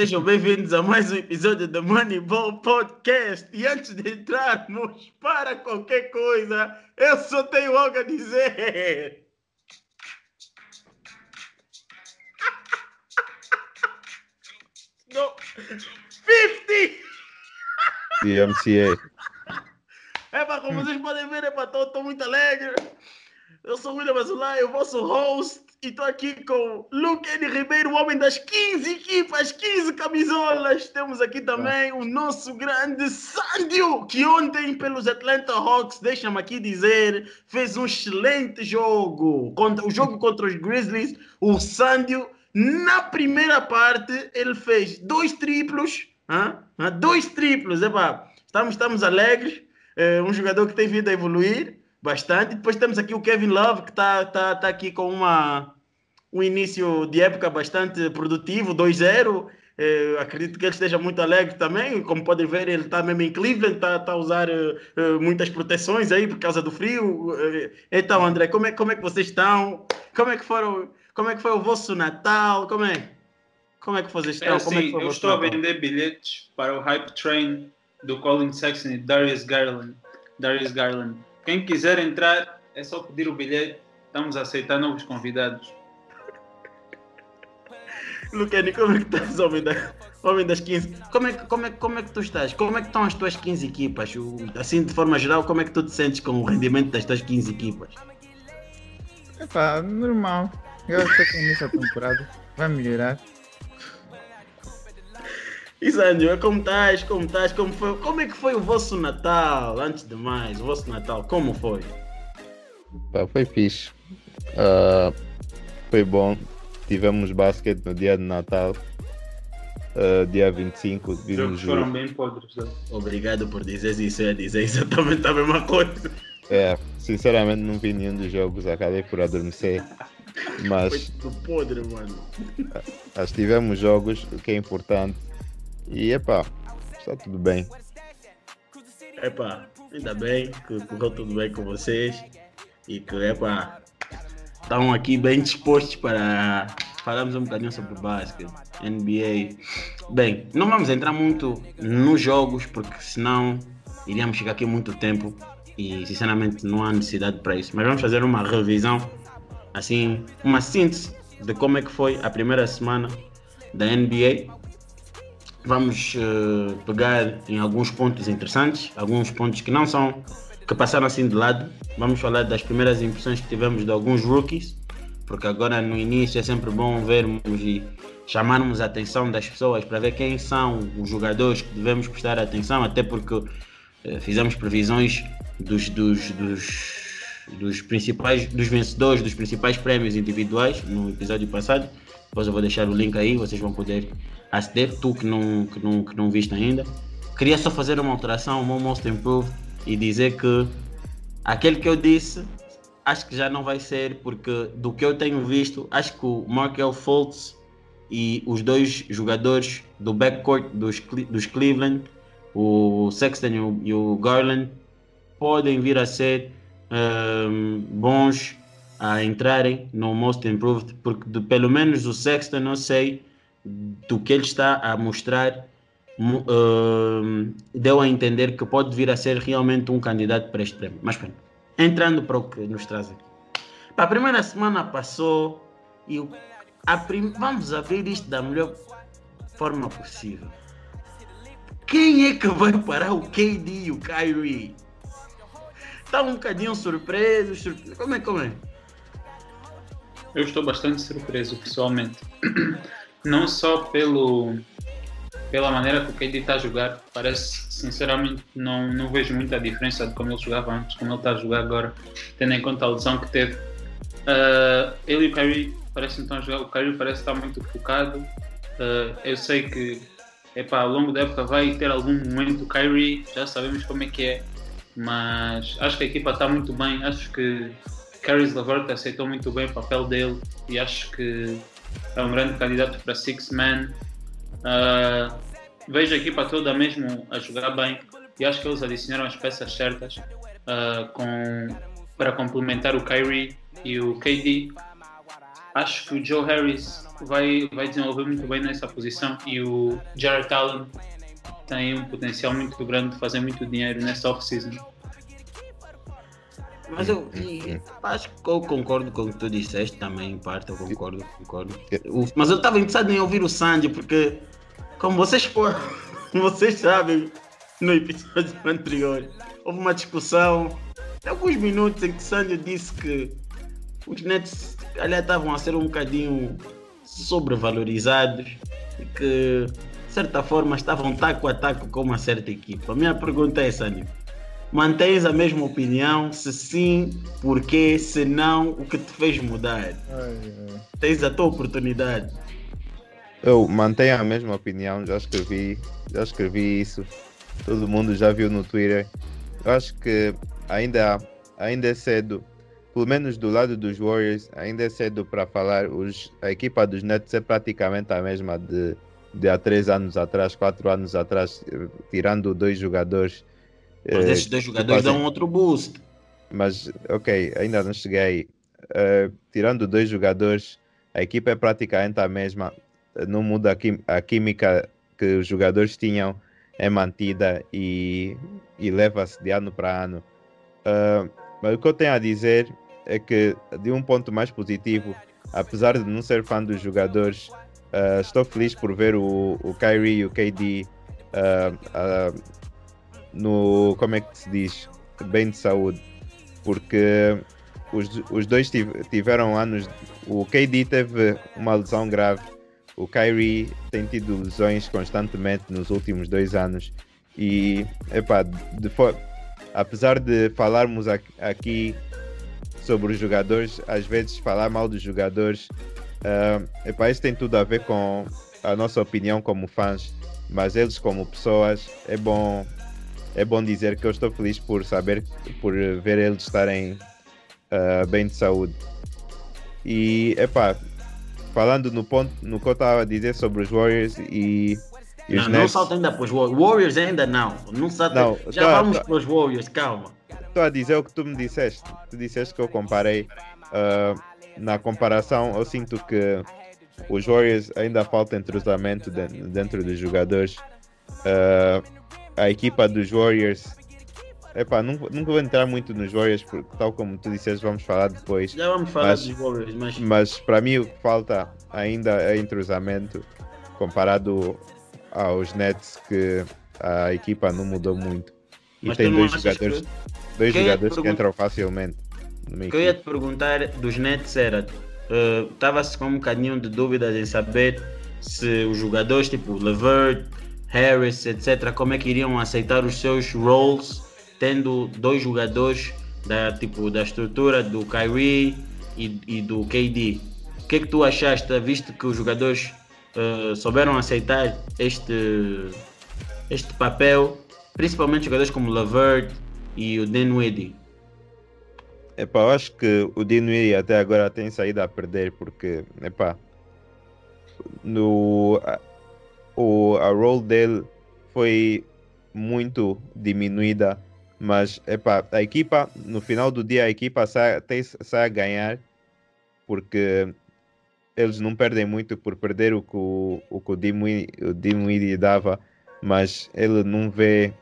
Sejam bem-vindos a mais um episódio do Moneyball Podcast. E antes de entrarmos para qualquer coisa, eu só tenho algo a dizer. No, 50! DMCA. É para como vocês podem ver, é para estou muito alegre. Eu sou o William Azulay, o vosso host, e estou aqui com Luke N. Ribeiro, o homem das 15 equipas, 15 camisolas. Temos aqui também o nosso grande Sandio, que ontem, pelos Atlanta Hawks, deixa-me aqui dizer, fez um excelente jogo. Contra, o jogo contra os Grizzlies, o Sandio, na primeira parte, ele fez dois triplos, hein? dois triplos, epa, estamos, estamos alegres. É um jogador que tem vindo a evoluir bastante. Depois temos aqui o Kevin Love, que está tá, tá aqui com uma, um início de época bastante produtivo, 2-0. É, acredito que ele esteja muito alegre também. Como podem ver, ele está mesmo em Cleveland, está tá a usar uh, muitas proteções aí por causa do frio. Então, André, como é, como é que vocês estão? Como é que foram? Como é que foi o vosso Natal? Como é? Como é que vocês estão? É assim, é eu estou Natal? a vender bilhetes para o Hype Train do Colin Sexton e Darius Garland. Darius Garland. Quem quiser entrar, é só pedir o bilhete. Estamos a aceitar novos convidados. Luqueni, como é que estás, homem, da, homem das 15? Como é, como, é, como é que tu estás? Como é que estão as tuas 15 equipas? Assim, de forma geral, como é que tu te sentes com o rendimento das tuas 15 equipas? Epá, normal. Eu estou com da temporada. Vai melhorar. Isandro, como estás? Como estás? Como, foi? como é que foi o vosso Natal? Antes de mais, o vosso Natal, como foi? Pá, foi fixe. Uh, foi bom. Tivemos basquete no dia de Natal. Uh, dia 25. Os jogos foram bem podres. Né? Obrigado por dizer isso. Eu ia dizer exatamente a mesma coisa. É, sinceramente não vi nenhum dos jogos. Acabei por adormecer. Mas. Foi podre, mano. Mas tivemos jogos, o que é importante e epá, está tudo bem. Epá, ainda bem que correu tudo bem com vocês e que estão aqui bem dispostos para falarmos um bocadinho sobre basquete, NBA. Bem, não vamos entrar muito nos jogos porque senão iríamos chegar aqui muito tempo e sinceramente não há necessidade para isso. Mas vamos fazer uma revisão, assim, uma síntese de como é que foi a primeira semana da NBA vamos uh, pegar em alguns pontos interessantes, alguns pontos que não são, que passaram assim de lado. Vamos falar das primeiras impressões que tivemos de alguns rookies, porque agora no início é sempre bom vermos e chamarmos a atenção das pessoas para ver quem são os jogadores que devemos prestar atenção, até porque uh, fizemos previsões dos, dos, dos, dos principais, dos vencedores dos principais prémios individuais no episódio passado. Depois eu vou deixar o link aí, vocês vão poder aceder, tu que não, que, não, que não viste ainda. Queria só fazer uma alteração, um Most Improved, e dizer que aquele que eu disse, acho que já não vai ser, porque do que eu tenho visto, acho que o Markel Fultz e os dois jogadores do backcourt dos, dos Cleveland, o Sexton e o, e o Garland, podem vir a ser um, bons a entrarem no Most Improved, porque de, pelo menos o Sexton eu sei do que ele está a mostrar uh, deu a entender que pode vir a ser realmente um candidato para este prêmio. Mas pronto, entrando para o que nos traz aqui. A primeira semana passou e a prim... vamos a ver isto da melhor forma possível. Quem é que vai parar o KD e o Kyrie? Está um bocadinho surpreso, surpreso. Como é, como é? Eu estou bastante surpreso, pessoalmente. não só pelo pela maneira que o KD está a jogar, parece sinceramente não, não vejo muita diferença de como ele jogava antes, como ele está a jogar agora, tendo em conta a lesão que teve. Uh, ele e o Kyrie parecem a jogar, o Kyrie parece estar muito focado. Uh, eu sei que epá, ao longo da época vai ter algum momento o Kyrie, já sabemos como é que é, mas acho que a equipa está muito bem, acho que Caris LeVert aceitou muito bem o papel dele e acho que é um grande candidato para Six Man. Uh, vejo a equipa toda mesmo a jogar bem e acho que eles adicionaram as peças certas uh, com, para complementar o Kyrie e o KD. acho que o Joe Harris vai, vai desenvolver muito bem nessa posição e o Jared Allen tem um potencial muito grande de fazer muito dinheiro nessa off-season. Mas eu e, acho que eu concordo com o que tu disseste também, em parte, eu concordo, concordo. Mas eu estava interessado em ouvir o Sandy, porque como vocês, vocês sabem, no episódio anterior, houve uma discussão, alguns minutos em que Sandy disse que os Nets aliás, estavam a ser um bocadinho sobrevalorizados e que de certa forma estavam taco a taco com uma certa equipa. A minha pergunta é, Sandy, mantens a mesma opinião? Se sim, porquê? Se não, o que te fez mudar? Ai, ai. Tens a tua oportunidade. Eu mantenho a mesma opinião, já escrevi, já escrevi isso. Todo mundo já viu no Twitter. Eu acho que ainda, ainda é cedo pelo menos do lado dos Warriors, ainda é cedo para falar. Os, a equipa dos Nets é praticamente a mesma de, de há três anos atrás, quatro anos atrás, tirando dois jogadores. Mas esses dois jogadores dão outro boost. Mas, ok, ainda não cheguei. Uh, tirando dois jogadores, a equipa é praticamente a mesma. Não muda a, química que os jogadores tinham, é mantida e, e leva-se de ano para ano. Uh, mas o que eu tenho a dizer é que, de um ponto mais positivo, apesar de não ser fã dos jogadores, uh, estou feliz por ver o, o Kyrie e o KD no. Como é que se diz? Bem de saúde. Porque os, os dois tiveram anos. O KD teve uma lesão grave. O Kyrie tem tido lesões constantemente nos últimos dois anos. E, epá, de, apesar de falarmos aqui sobre os jogadores, às vezes falar mal dos jogadores, uh, epá, isso tem tudo a ver com a nossa opinião como fãs, mas eles como pessoas, é bom, é bom dizer que eu estou feliz por saber, por ver eles estarem uh, bem de saúde. E, epá, falando no ponto, no que eu estava a dizer sobre os Warriors e e não, não salta ainda para os Warriors. Warriors ainda não. Não salta. Não, Já tô, vamos tô, para os Warriors, calma. Estou a dizer o que tu me disseste. Tu disseste que eu comparei. Uh, na comparação, eu sinto que os Warriors ainda falta entrosamento dentro, dentro dos jogadores. Uh, a equipa dos Warriors. Epá, nunca, nunca vou entrar muito nos Warriors, porque tal como tu disseste, vamos falar depois. Já vamos falar mas, dos Warriors, mas. Mas para mim o que falta ainda é entrosamento comparado aos Nets que a equipa não mudou muito. E Mas tem dois jogadores, que... dois jogadores que entram facilmente. O que eu ia te perguntar dos Nets era: estava-se uh, com um bocadinho de dúvidas em saber se os jogadores tipo Levert, Harris, etc., como é que iriam aceitar os seus roles, tendo dois jogadores da, tipo, da estrutura do Kyrie e, e do KD. O que é que tu achaste, visto que os jogadores uh, souberam aceitar este, este papel, principalmente jogadores como Lavert e o Dinwiddie. Epá, eu acho que o Dinwiddie até agora tem saído a perder porque, epá, no, o, a role dele foi muito diminuída, mas epá, a equipa, no final do dia, a equipa sai, tem, sai a ganhar porque eles não perdem muito por perder o que o, o, que o Dinwiddie dava, mas ele não vê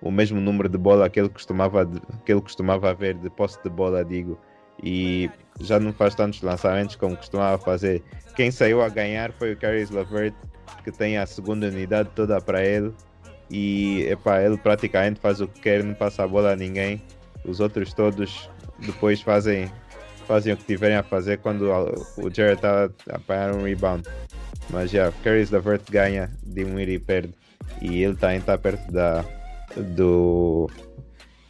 o mesmo número de bola que ele costumava, que ele costumava ver de posse de bola, digo, e já não faz tantos lançamentos como costumava fazer. Quem saiu a ganhar foi o Caris Lavert, que tem a segunda unidade toda para ele, e epá, ele praticamente faz o que quer, não passa a bola a ninguém. Os outros todos depois fazem fazem o que tiverem a fazer quando o Jared está a apanhar um rebound. Mas já, yeah, Caris Levert ganha, Dinwiddie perde. E ele também está perto da, do,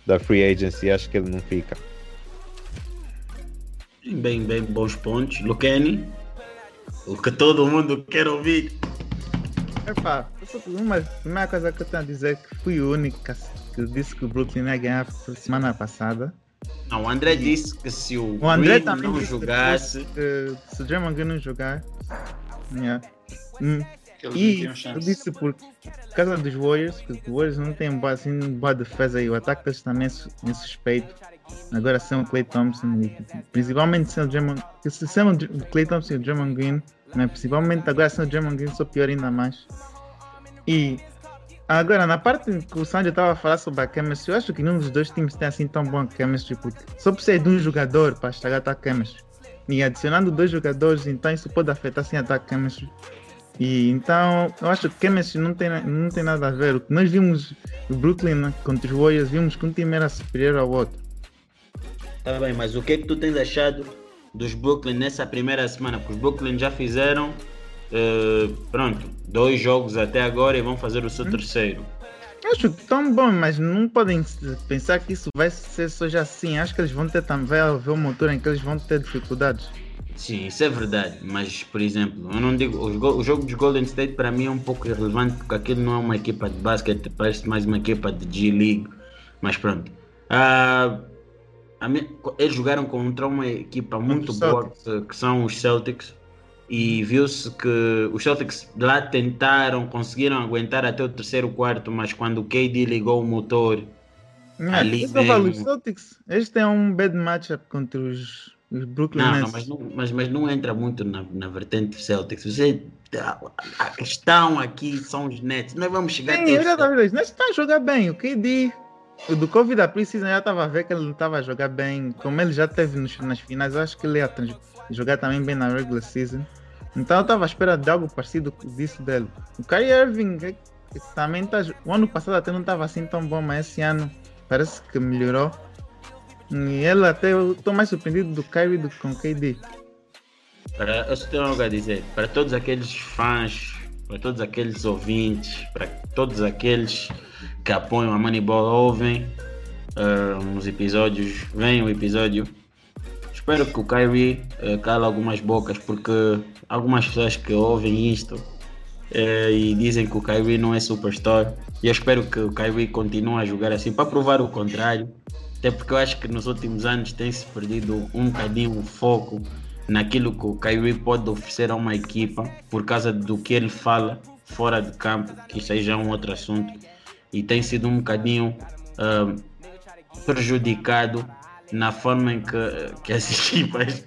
da free agency, acho que ele não fica. Bem, bem, bons pontos. Lucani, o que todo mundo quer ouvir. Epá, uma primeira coisa que eu tenho a dizer é que fui o único que disse que o Brooklyn ia ganhar semana passada. Não, o André disse que se o, o André Green não jogasse. Que, se o Draymond Green não jogar. Yeah. Hum. E eu disse por causa dos Warriors, que os Warriors não têm assim, boa defesa e o ataque deles também é insuspeito. Agora sem o Clay Thompson, principalmente sem o Draymond, sem o Clay Thompson e o Draymond Green, né? principalmente agora sem o Draymond Green, só pior ainda mais. E agora, na parte que o Sandy estava a falar sobre a chemistry, eu acho que nenhum dos dois times tem assim tão bom chemistry, porque só precisa de um jogador para estragar a chemistry. E adicionando dois jogadores, então isso pode afetar sim a chemistry. E então, eu acho que chemistry não tem, não tem nada a ver. O que nós vimos o Brooklyn né, contra os Warriors, vimos que um time era superior ao outro. Tá bem, mas o que é que tu tens achado dos Brooklyn nessa primeira semana? Porque os Brooklyn já fizeram, uh, pronto, dois jogos até agora e vão fazer o seu hum. terceiro. Acho que tão bom, mas não podem pensar que isso vai ser só já assim. Acho que eles vão ter também haver uma altura em que eles vão ter dificuldades. Sim, isso é verdade, mas por exemplo, eu não digo, o, jogo dos Golden State para mim é um pouco irrelevante porque aquilo não é uma equipa de basquete, parece mais uma equipa de G-League, mas pronto. Uh, eles jogaram contra uma equipa muito boa que, são os Celtics e viu-se que os Celtics lá tentaram, conseguiram aguentar até o terceiro quarto, mas quando o KD ligou o motor é, ali veio... os Celtics, este é um bad matchup contra os os Brooklyn não, não, mas, não, mas, mas não entra muito na, na vertente Celtics. Você, a questão aqui são os Nets. Nós vamos chegar Sim, já estava vendo. Nets está a jogar bem. O KD, o do Covid da Preseason, já estava a ver que ele não estava a jogar bem. Como ele já teve nos, nas finais, eu acho que ele ia jogar também bem na regular season. Então eu estava à espera de algo parecido disso dele. O Kyrie Irving é, também está. O ano passado até não estava assim tão bom, mas esse ano parece que melhorou. E ela até eu estou mais surpreendido do Kyrie do que com o KD. Para, eu só tenho algo a dizer. Para todos aqueles fãs, para todos aqueles ouvintes, para todos aqueles que apoiam a Moneyball ouvem uh, episódios, vem o episódio. Espero que o Kyrie uh, cala algumas bocas, porque algumas pessoas que ouvem isto uh, e dizem que o Kyrie não é superstar. E eu espero que o Kyrie continue a jogar assim para provar o contrário até porque eu acho que nos últimos anos tem-se perdido um bocadinho o foco naquilo que o Kyrie pode oferecer a uma equipa por causa do que ele fala fora de campo, que já é um outro assunto, e tem sido um bocadinho uh, prejudicado na forma em que, que as equipas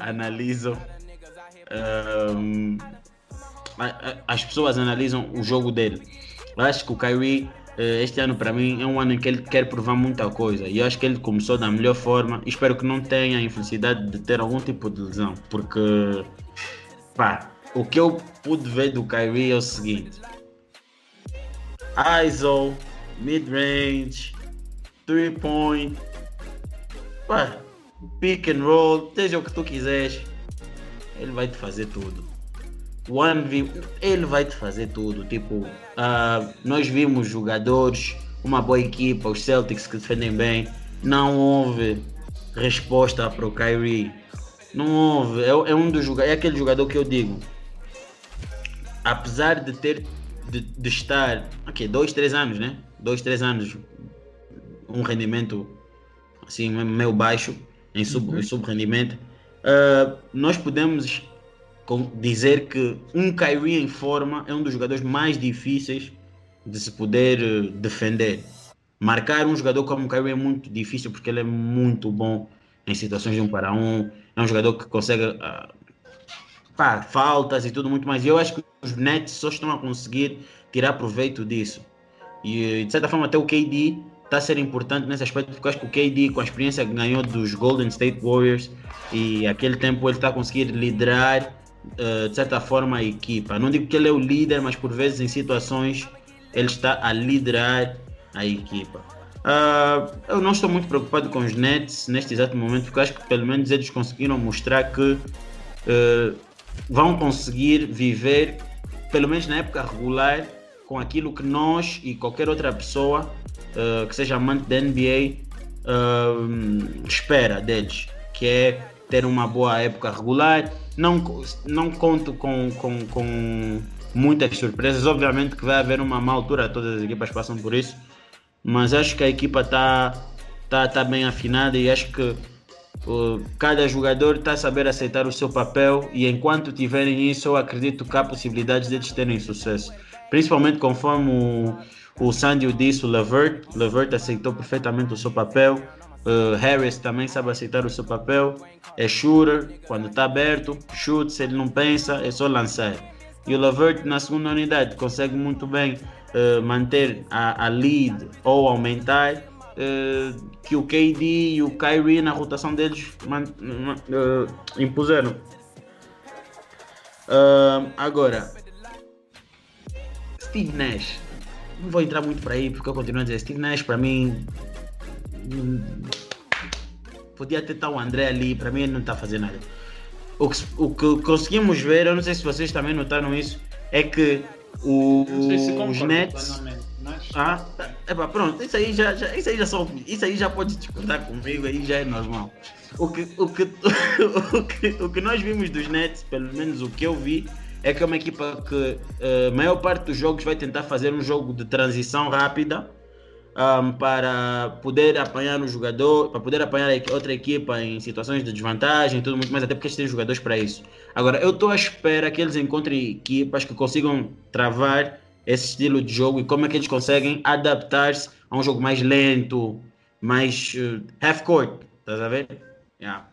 analisam. Uh, as pessoas analisam o jogo dele. Eu acho que o Kyrie eh, este ano para mim é um ano em que ele quer provar muita coisa e eu acho que ele começou da melhor forma. Espero que não tenha a infelicidade de ter algum tipo de lesão, porque pá, o que eu pude ver do Kyrie é o seguinte: ISO, mid-range, three point, pá, pick and roll, seja o que tu quiseres, ele vai te fazer tudo. One v ele vai te fazer tudo. Tipo, uh, nós vimos jogadores, uma boa equipa, os Celtics que defendem bem. Não houve resposta para o Kyrie. Não houve. É, é um dos é aquele jogador que eu digo. Apesar de ter de, de estar, ok, dois, três anos, né? Dois, três anos, um rendimento assim meio baixo em sub, uhum. Uh, nós podemos dizer que um Kyrie em forma é um dos jogadores mais difíceis de se poder eh, defender. Marcar um jogador como o Kyrie é muito difícil porque ele é muito bom em situações de um para um. É um jogador que consegue uh, pá, faltas e tudo muito mais. E eu acho que os Nets só estão a conseguir tirar proveito disso. E de certa forma até o KD está a ser importante nesse aspecto porque eu acho que o KD com a experiência que ganhou dos Golden State Warriors e aquele tempo ele está a conseguir liderar uh, de certa forma, a equipa. Não digo que ele é o líder, mas por vezes em situações ele está a liderar a equipa. Uh, eu não estou muito preocupado com os Nets neste exato momento, porque acho que pelo menos eles conseguiram mostrar que uh, vão conseguir viver, pelo menos na época regular, com aquilo que nós e qualquer outra pessoa uh, que seja amante da NBA espera deles, que é ter uma boa época regular, não, não conto com, com, com muitas surpresas. Obviamente que vai haver uma má altura, todas as equipas passam por isso, mas acho que a equipa está tá, tá bem afinada e acho que uh, cada jogador está a saber aceitar o seu papel e enquanto tiverem isso, eu acredito que há possibilidades deles terem sucesso. Principalmente conforme o, o Sandy disse, o Levert, Levert aceitou perfeitamente o seu papel. Uh, Harris também sabe aceitar o seu papel. É shooter, quando está aberto, chute, se ele não pensa, é só lançar. E o Lavert na segunda unidade consegue muito bem uh, manter a, a, lead ou aumentar. Uh, que o KD e o Kyrie na rotação deles man, impuseram. agora, Steve Nash. Não vou entrar muito para aí porque eu continuo a dizer Steve Nash para mim podia ter tal o André ali, para mim ele não está fazendo nada. O que, o que conseguimos ver, eu não sei se vocês também notaram isso, é que o, os Nets. Ah, epa, pronto, isso aí já, já, isso aí já só, isso aí já pode discordar comigo, aí já é normal. O que, o que, o que, o que nós vimos dos Nets, pelo menos o que eu vi, é que é uma equipa que a uh, maior parte dos jogos vai tentar fazer um jogo de transição rápida um, para poder apanhar o jogador, para poder apanhar outra equipa em situações de desvantagem e tudo muito mais, até porque eles têm jogadores para isso. Agora, eu estou à espera que eles encontrem equipas que consigam travar esse estilo de jogo e como é que eles conseguem adaptar-se a um jogo mais lento, mais uh, half-court, estás a ver? Yeah.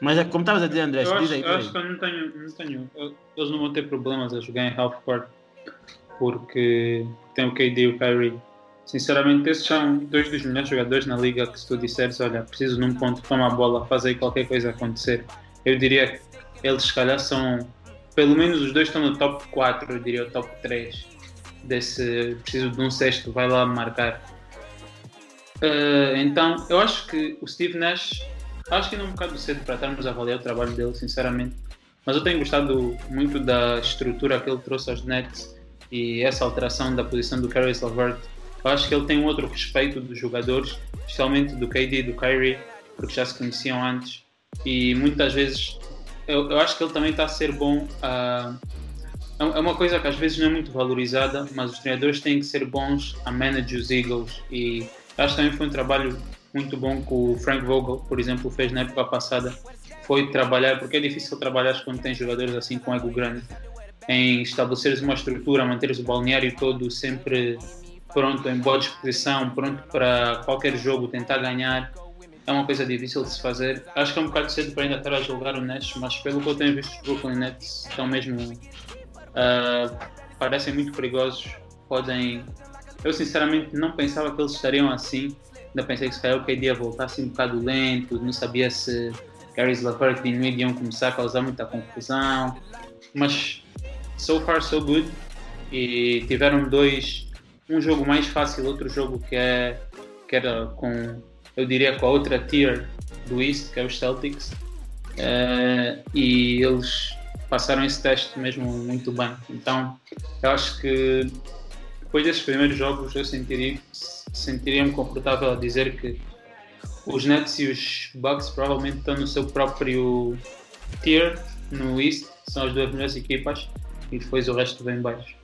Mas é como estavas a dizer, André, eu acho, aí, eu acho que eu não tenho, não tenho. Eles não vão ter problemas a jogar em half-court porque tem o KD e o Kyrie Sinceramente, esses são dois dos melhores jogadores na liga que se tu disseres, olha, preciso num ponto, toma a bola, faz aí qualquer coisa acontecer. Eu diria que eles se calhar são, pelo menos os dois estão no top 4, eu diria o top 3 desse, preciso de um sexto, vai lá marcar. Uh, então, eu acho que o Steve Nash, acho que ainda é um bocado cedo para estarmos a avaliar o trabalho dele, sinceramente, mas eu tenho gostado muito da estrutura que ele trouxe aos Nets e essa alteração da posição do Caris LeVert eu acho que ele tem um outro respeito dos jogadores, especialmente do KD e do Kyrie, porque já se conheciam antes. E muitas vezes eu, eu acho que ele também está a ser bom. Uh, é uma coisa que às vezes não é muito valorizada, mas os treinadores têm que ser bons a manage os Eagles. E acho que também foi um trabalho muito bom que o Frank Vogel, por exemplo, fez na época passada. Foi trabalhar, porque é difícil trabalhar quando tem jogadores assim com ego grande, em estabeleceres uma estrutura, manteres o balneário todo sempre pronto, em boa disposição, pronto para qualquer jogo, tentar ganhar. É uma coisa difícil de se fazer. Acho que é um bocado cedo para ainda estar a jogar o Nets, mas pelo que eu tenho visto, os Brooklyn Nets estão mesmo. Uh, parecem muito perigosos. Podem. Eu sinceramente não pensava que eles estariam assim. Ainda pensei que se calhar o KD ia voltar assim um bocado lento, não sabia se Gary's Lavert e Newell iam começar a causar muita confusão. Mas so far so good. E tiveram dois um jogo mais fácil, outro jogo que, é, que era com, eu diria, com a outra tier do East, que é os Celtics, uh, e eles passaram esse teste mesmo muito bem. Então, eu acho que depois desses primeiros jogos eu sentiria, sentiria-me confortável a dizer que os Nets e os Bucks provavelmente estão no seu próprio tier no East, são as duas melhores equipas, e depois o resto vem baixo.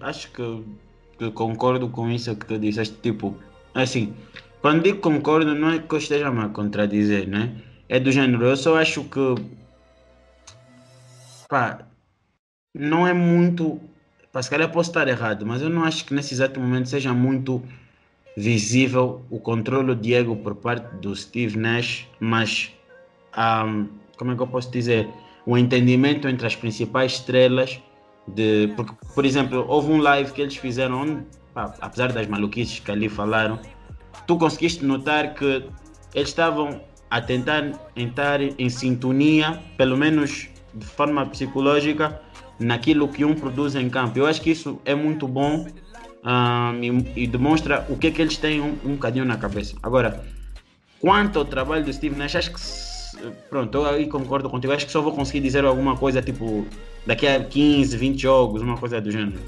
acho que, que, concordo com isso que tu disseste. Tipo, assim, quando digo concordo, não é que eu esteja a contradizer, né? É do género, eu só acho que. Pá, não é muito. Pá, se calhar posso estar errado, mas eu não acho que nesse exato momento seja muito visível o controle de ego por parte do Steve Nash, mas. Um, como é que eu posso dizer? O entendimento entre as principais estrelas de porque, por exemplo, houve um live que eles fizeram onde, pá, apesar das maluquices que ali falaram, tu conseguiste notar que eles estavam a tentar entrar em sintonia, pelo menos de forma psicológica, naquilo que um produz em campo. Eu acho que isso é muito bom um, e, e, demonstra o que é que eles têm um, um bocadinho na cabeça. Agora, quanto ao trabalho do Steve Nash, acho que pronto, eu aí concordo contigo. Acho que só vou conseguir dizer alguma coisa tipo daqui a 15, 20 jogos, uma coisa do gênero.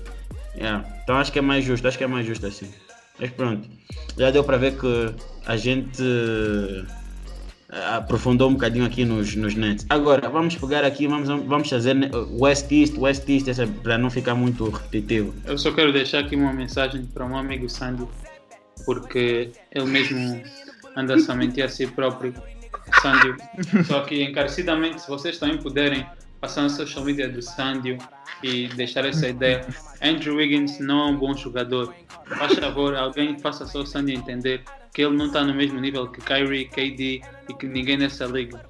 Yeah. Então acho que é mais justo, acho que é mais justo assim. Mas pronto, já deu para ver que a gente eh, aprofundou um bocadinho aqui nos, nos nets. Agora, vamos pegar aqui, vamos, vamos fazer West East, West East, para não ficar muito repetitivo. Eu só quero deixar aqui uma mensagem para um amigo Sandy, porque ele mesmo anda somente a si próprio Sandy. Só que encarecidamente, se vocês também puderem passar no social media do Sandio e deixar essa ideia. Andrew Wiggins não é um bom jogador. Faz favor, alguém faça só o Sandio entender que ele não está no mesmo nível que Kyrie, KD e que ninguém nessa liga.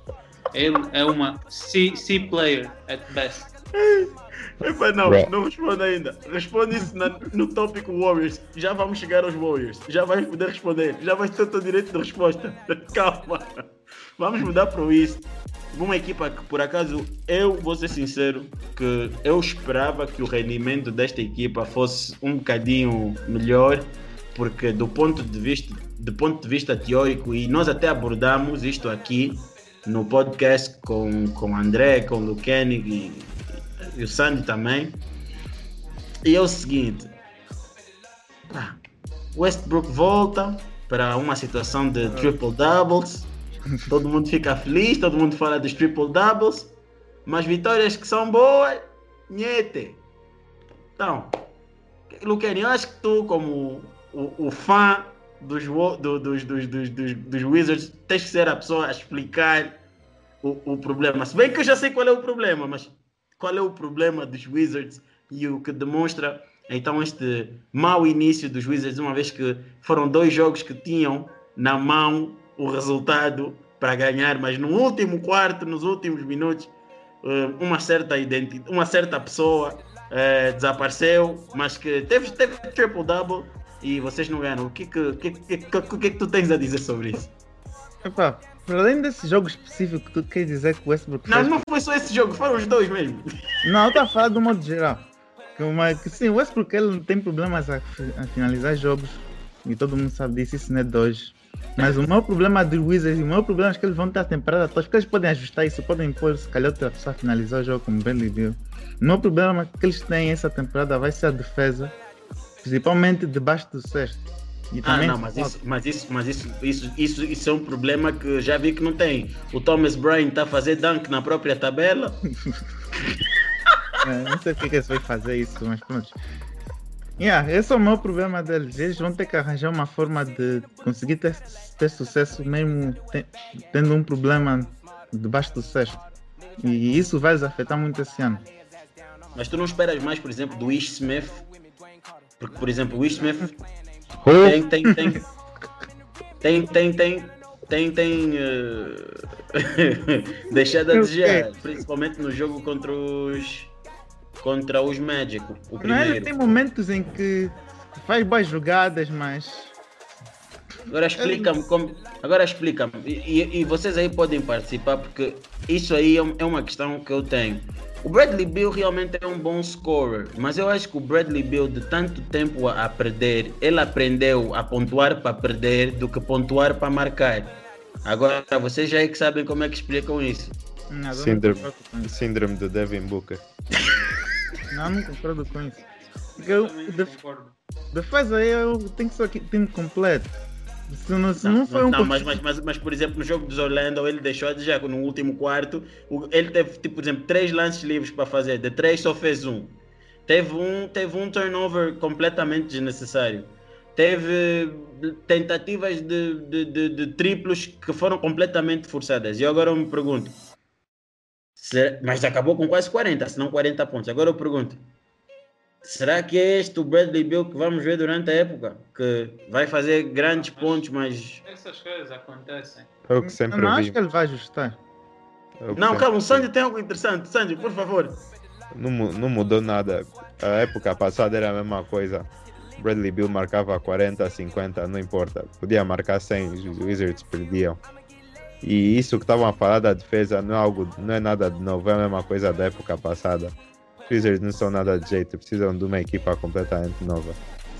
Ele é uma C, C player at best. Epa, não, não responda ainda. Responde isso na, no tópico Warriors. Já vamos chegar aos Warriors. Já vais poder responder. Já vais ter o teu direito de resposta. Calma. Vamos mudar para o East. Uma equipa que, por acaso, eu vou ser sincero, que eu esperava que o rendimento desta equipa fosse um bocadinho melhor, porque do ponto de vista, do ponto de vista teórico, e nós até abordamos isto aqui no podcast com, com o André, com o Luqueni e, e o Sandy também. E é o seguinte: ah, Westbrook volta para uma situação de triple doubles todo mundo fica feliz, todo mundo fala dos triple doubles, mas vitórias que são boas, nhete. Então, Luqueni, eu acho que tu, como o, o fã dos, do, dos, dos, dos, dos, Wizards, tens que ser a pessoa a explicar o, o problema. Se bem que eu já sei qual é o problema, mas qual é o problema dos Wizards e o que demonstra então este mau início dos Wizards, uma vez que foram dois jogos que tinham na mão o resultado para ganhar, mas no último quarto, nos últimos minutos, eh, uma certa identidade, uma certa pessoa é, desapareceu, mas que teve, teve triple double e vocês não ganharam. O que que, que, que, que, que, que tu tens a dizer sobre isso? Epá, para além desse jogo específico, tu quer dizer que o Westbrook. Não, fez... não foi só esse jogo, foram os dois mesmo. Não, eu a falar do modo geral. Que, uma, que sim, o Westbrook ele não tem problemas a, a finalizar jogos e todo mundo sabe disso, isso não é dois. Mas o maior problema do Wizards, o maior problema é que eles vão ter a temporada toda, porque eles podem ajustar isso, podem pôr, se calhar, outra pessoa finalizar o jogo como Bradley Bill. O maior problema que eles têm essa temporada vai ser a defesa, principalmente debaixo do sexto. E ah, não, mas, isso, mas, isso, mas isso, isso, isso, isso é um problema que já vi que não tem. O Thomas Bryan está a fazer dunk na própria tabela. é, não sei porque eles vão fazer isso, mas pronto. Yeah, esse é o maior problema deles. Eles vão ter que arranjar uma forma de conseguir ter, ter sucesso mesmo tendo um problema debaixo do cesto. E isso vai afetar muito esse ano. Mas tu não esperas mais, por exemplo, do Ish Smith? Porque, por exemplo, o Ish Smith tem, tem, tem, tem, tem, tem, tem, tem uh... deixado a desejar, principalmente no jogo contra os contra os Magic, o primeiro. Mas tem momentos em que faz boas jogadas, mas. Agora explica-me como. Agora explica-me. E, e, vocês aí podem participar, porque isso aí é, é uma questão que eu tenho. O Bradley Bill realmente é um bom scorer, mas eu acho que o Bradley Bill, de tanto tempo a, a perder, ele aprendeu a pontuar para perder do que pontuar para marcar. Agora, vocês já é que sabem como é que explicam isso. síndrome, síndrome do Devin Booker. Não, não concordo com isso. Porque eu, def, defesa aí eu tenho que ser aqui time completo. Se não, se não, não foi um não, mas, mas, mas, mas, por exemplo, no jogo dos Orlando, ele deixou de já no último quarto. Ele teve, tipo, por exemplo, três lances livres para fazer. De três só fez um. Teve um, teve um turnover completamente desnecessário. Teve tentativas de, de, de, de triplos que foram completamente forçadas. E agora eu me pergunto: mas acabou com quase 40, se não 40 pontos. Agora eu pergunto: será que é este o Bradley Bill que vamos ver durante a época? Que vai fazer grandes pontos, mas. Essas coisas acontecem. É o que sempre eu não acho que ele vai ajustar. É não, calma, o Sandy tem algo interessante. Sandy, por favor. Não, não mudou nada. A época passada era a mesma coisa. Bradley Bill marcava 40, 50, não importa. Podia marcar 100, os Wizards perdiam. E isso que estavam a falar da defesa não é algo, não é nada de novo, é a mesma coisa da época passada. Os Wizards não são nada de jeito, precisam de uma equipa completamente nova.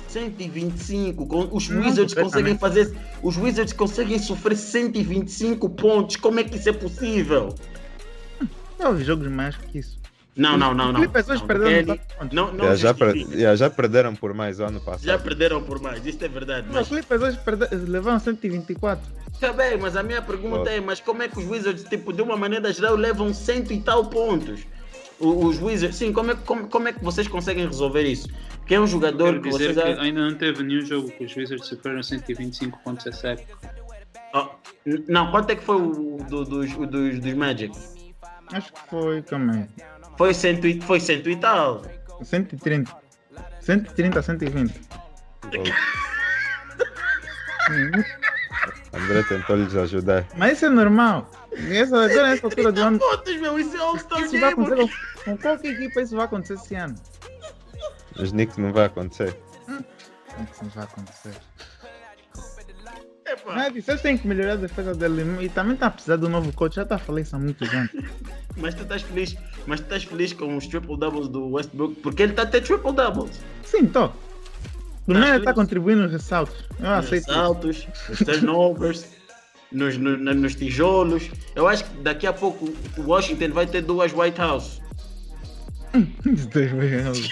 125, os Wizards conseguem fazer, os Wizards conseguem sofrer 125 pontos. Como é que isso é possível? Não, jogos mais que isso. Não, não, não, não. Pessoas perderam não, não já, já, já, perderam por mais o ano passado. Já perderam por mais, isso é verdade. Mas... Os Clippers hoje levaram 124. Está bem, mas a minha pergunta oh. é, mas como é que os Wizards, tipo, de uma maneira geral, levam cento e tal pontos? Os Wizards, sim, como é, como, como é que vocês conseguem resolver isso? Quem é um jogador que vocês... Que ainda não teve nenhum jogo que os Wizards sofreram 125 pontos a sério. Oh, não, quanto é que foi o do, dos, dos, dos Magic? Acho que foi, aí. Foi cento e, foi cento e tal. 130. 130 120. André tentou lhes ajudar. Mas isso é normal. Essa, agora nessa altura do ano. Fotos, meu, isso é All-Star Isso vai acontecer com, com qualquer equipa, isso vai acontecer esse ano. Os Knicks não vai acontecer. Isso não vai acontecer. Epá, Mas vocês têm que melhorar a defesa dele e também está a precisar do novo coach. Já está a falar isso há muitos anos. Mas tu estás feliz, mas tu estás feliz com os triple doubles do Westbrook porque ele está a ter triple doubles. Sim, tô. Primeiro Mas ele está tu- contribuindo nos ressaltos. Eu Nos aceito. isso. saltos, nos turnovers, nos, no- nos tijolos. Eu acho que daqui a pouco o Washington vai ter duas White House. Os dois errados.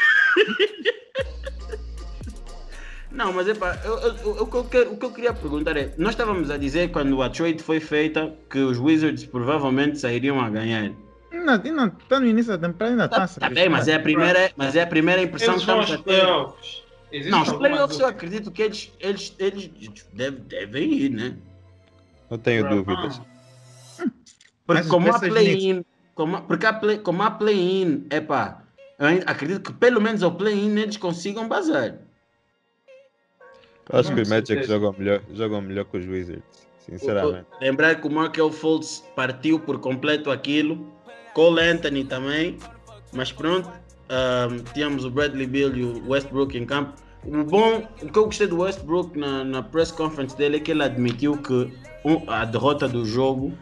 Não, mas é pá, eu- eu- eu- o, que eu quero- o que eu queria perguntar é: nós estávamos a dizer quando a trade foi feita que os Wizards provavelmente sairiam a ganhar. Ainda, ainda está no início da temporada, ainda está Tá, tá bem, mas é a primeira, mas é a primeira impressão Eles que estamos a ter. playoffs. Existe Não, os playoffs eu acredito que eles, eles, eles devem, devem ir, né? Não tenho Ah, dúvidas. Porque Mas como há peças play-in, como, porque há play, como há play-in, é pá, acredito que pelo menos ao play-in eles consigam bazar. Acho que os Magic jogam melhor, jogam melhor que os Wizards. Sinceramente. Lembrar que o Markel Fultz partiu por completo aquilo, Cole Anthony também, mas pronto, ahm, tínhamos o Bradley Bill e o Westbrook em campo. O bom, o que eu gostei do Westbrook na, na press conference dele é que ele admitiu que um- a derrota do jogo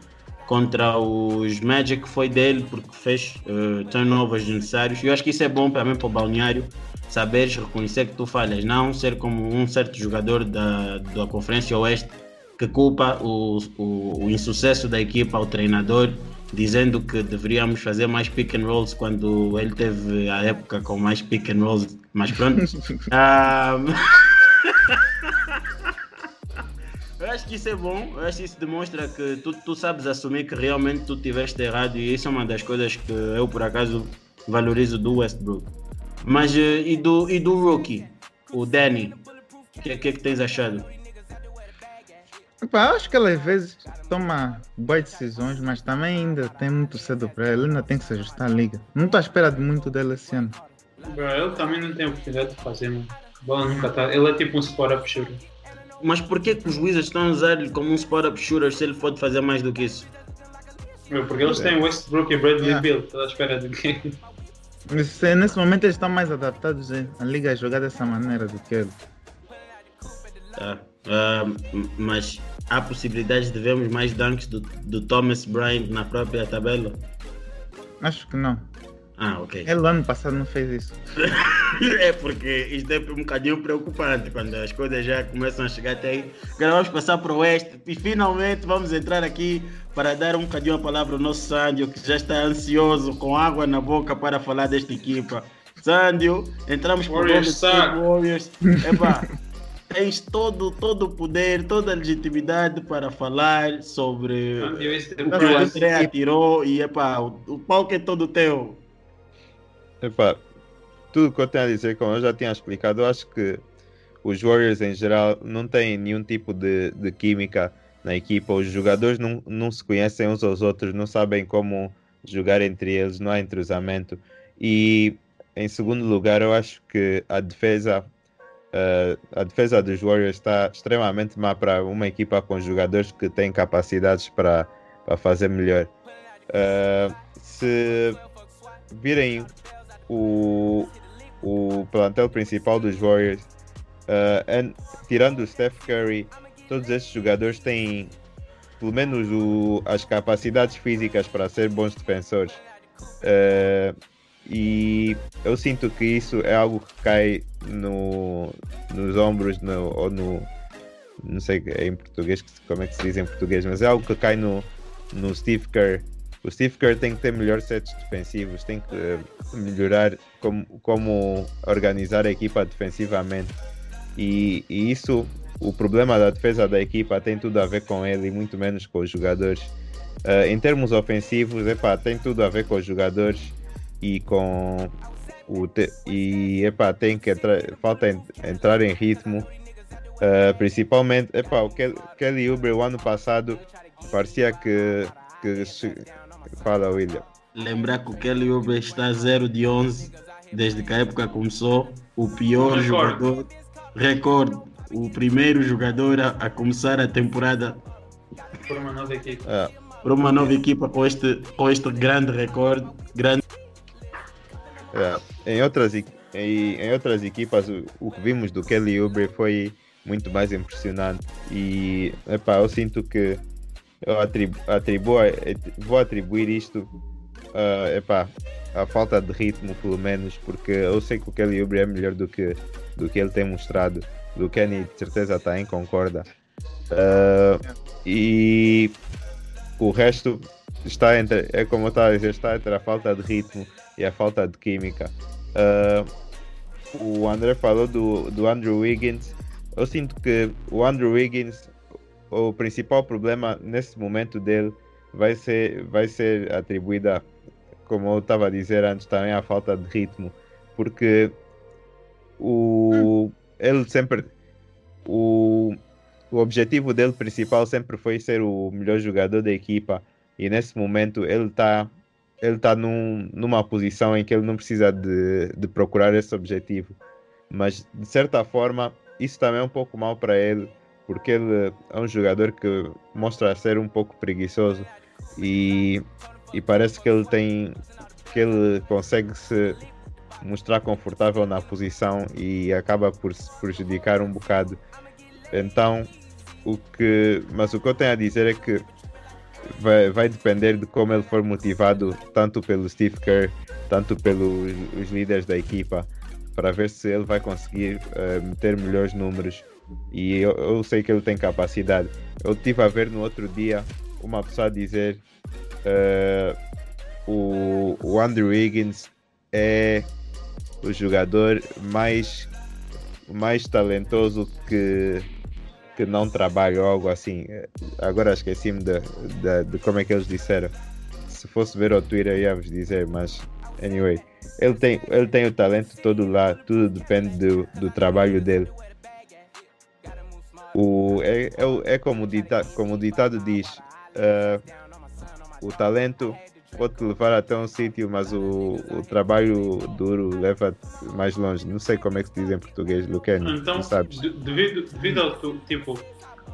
contra os Magic foi dele porque fez eh, turnovers necessários. E eu acho que isso é bom também para o balneário, saberes reconhecer que tu falhas, não ser como um certo jogador da, da Conferência Oeste que culpa o, o, o insucesso da equipa ao treinador, dizendo que deveríamos fazer mais pick and rolls quando ele teve a época com mais pick and rolls. Mas pronto. Ah, eu acho que isso é bom, eu acho que isso demonstra que tu, tu sabes assumir que realmente tu tiveste errado e isso é uma das coisas que eu por acaso valorizo do Westbrook. Mas eh, e do, e do rookie, o Danny, o que, que é que tens achado? Epá, acho que ele às vezes toma boas decisões, mas também ainda tem muito cedo para ele, ainda tem que se ajustar à liga. Não estou à espera de muito dele esse ano. Bro, ele também não tem oportunidade de fazer, mano. Bola nunca tá. Ele é tipo um spot-up shooter. Mas por que, que os Wizards estão a usar ele como um spot-up shooter se ele pode fazer mais do que isso? Porque eles têm Westbrook e Bradley Yeah. Bill. Estás à espera de quê? Nesse, nesse momento eles estão mais adaptados à liga a jogar dessa maneira do que ele. Tá. M- mas há possibilidades de vermos mais dunks do, do Thomas Bryant na própria tabela? Acho que não. Ah, ok. Ele ano passado não fez isso. É porque isto é um bocadinho preocupante quando as coisas já começam a chegar até aí. Agora vamos passar para o Oeste e finalmente vamos entrar aqui para dar um bocadinho a palavra ao nosso Sandio, que já está ansioso, com água na boca para falar desta equipa. Sandio, entramos para o Warriors. Warriors. Epá, tens todo, todo o poder, toda a legitimidade para falar sobre o Sandio, esse que o. André atirou e epá, o, o palco é todo teu. Tudo que eu tenho a dizer, como eu já tinha explicado, eu acho que os Warriors em geral não têm nenhum tipo de, de química na equipa. Os jogadores não, não se conhecem uns aos outros, não sabem como jogar entre eles, não há entrosamento. E em segundo lugar, eu acho que a defesa, eh, a defesa dos Warriors está extremamente má para uma equipa com jogadores que têm capacidades para, para fazer melhor. Eh, se virem o, o plantel principal dos Warriors, uh, and- tirando o Steph Curry, todos esses jogadores têm pelo menos o- as capacidades físicas para ser bons defensores. Uh, e eu sinto que isso é algo que cai no, nos ombros no, ou no. Não sei em português como é que se diz em português, mas é algo que cai no, no Steve Kerr. O Steve Kerr tem que ter melhores sets defensivos, tem que eh, melhorar como, como organizar a equipa defensivamente. E, e isso, o problema da defesa da equipa tem tudo a ver com ele e muito menos com os jogadores. Eh, em termos ofensivos, epá, tem tudo a ver com os jogadores e com o te- e epá, tem que entrar, falta en- entrar em ritmo. Eh, principalmente, epá, o Kel- Kelly Oubre o ano passado parecia que que fala William. Lembrar que o Kelly Oubre está 0 de 11 desde que a época começou. O pior jogador, recorde, o primeiro jogador a, a, começar a temporada por uma nova equipa. É. Por uma nova equipa com este, com este grande recorde. Grande... É. Em, outras, em, em outras equipas, o, o que vimos do Kelly Oubre foi muito mais impressionante. E epá, eu sinto que eu atribu, atribuo, vou atribuir isto uh, epá, à falta de ritmo, pelo menos, porque eu sei que o Kelly Oubre é melhor do que, do que ele tem mostrado. Do Kenny, de certeza, está em concorda. Uh, e o resto está entre, é como eu estava a dizer, está entre a falta de ritmo e a falta de química. Uh, o André falou do, do Andrew Wiggins eu sinto que o Andrew Wiggins, o principal problema nesse momento dele vai ser, vai ser atribuída, como eu estava a dizer antes, também à falta de ritmo, porque o, ele sempre o, o objetivo dele principal sempre foi ser o melhor jogador da equipa. E nesse momento ele está ele tá num, numa posição em que ele não precisa de, de procurar esse objetivo. Mas de certa forma isso também é um pouco mal para ele, porque ele é um jogador que mostra ser um pouco preguiçoso e, e parece que ele tem que ele consegue se mostrar confortável na posição e acaba por se prejudicar um bocado. Então, o que, mas o que eu tenho a dizer é que vai, vai depender de como ele for motivado, tanto pelo Steve Kerr, tanto pelos os líderes da equipa para ver se ele vai conseguir uh, ter melhores números. E eu, eu, sei que ele tem capacidade. Eu estive a ver no outro dia uma pessoa dizer uh, o, o Andrew Wiggins é o jogador mais, mais talentoso que, que não trabalha ou algo assim. Agora esqueci-me de, de, de, como é que eles disseram. Se fosse ver o Twitter ia-vos dizer, mas anyway ele tem, ele tem o talento todo lá, tudo depende do, do trabalho dele. O, é, é, é como, dita, como o ditado diz: uh, o talento pode te levar até um sítio, mas o, o trabalho duro leva mais longe. Não sei como é que se diz em português, Luqueno. Então, sabes? Devido, devido ao tipo,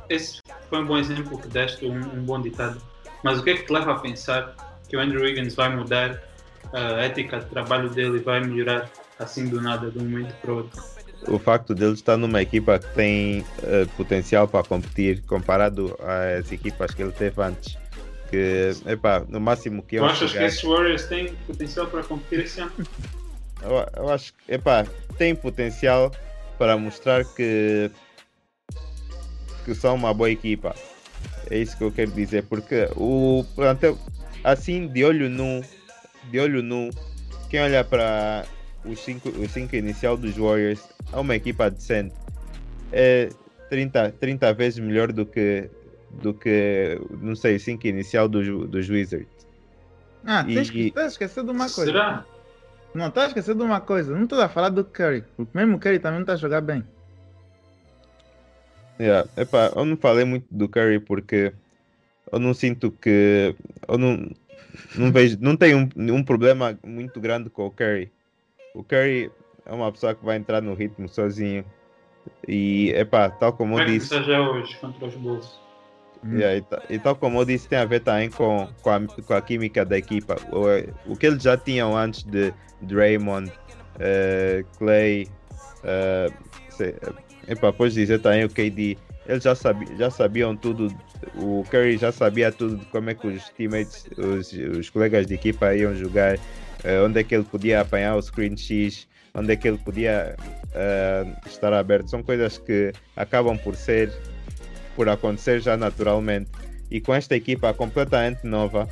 esse foi um bom exemplo que deste, um, um bom ditado. Mas o que é que te leva a pensar que o Andrew Wiggins vai mudar a ética de trabalho dele vai melhorar assim do nada, de um momento para o outro. O facto dele estar numa equipa que tem uh, potencial para competir comparado às equipas que ele teve antes. Que, epá, no máximo que eu. Tu achas chegar... que esses Warriors têm potencial para competir esse ano? Eu, eu acho que, epá, tem potencial para mostrar que, que são uma boa equipa. É isso que eu quero dizer, porque o plantel, assim, de olho nu, de olho nu, quem olha para os cinco, os cinco inicial dos Warriors é uma equipa decente. É 30, 30 vezes melhor do que, do que não sei, 5 inicial dos, dos Wizards. Ah, tens que, estás a esquecer de uma coisa. Será? Não, estás a esquecer de uma coisa. Não estou a falar do Curry, porque mesmo o Curry também não está a jogar bem. Yeah. Epá, eu não falei muito do Curry porque eu não sinto que. Eu não, não vejo, não tem um, um problema muito grande com o Curry. O Curry é uma pessoa que vai entrar no ritmo sozinho. E, epá, tal como eu disse. já hoje contra os Bulls. Yeah, e, e, tal como eu disse, tem a ver também com, com, a, com a química da equipa. O, o que eles já tinham antes de Draymond, uh, Clay, uh, sei, epá, podes dizer também o KD. Eles já, sabi, já sabiam tudo o Curry já sabia tudo de como é que os teammates, os, os colegas de equipa iam jogar, uh, onde é que ele podia apanhar o screen X, onde é que ele podia uh, estar aberto. São coisas que acabam por ser, por acontecer já naturalmente. E com esta equipa completamente nova,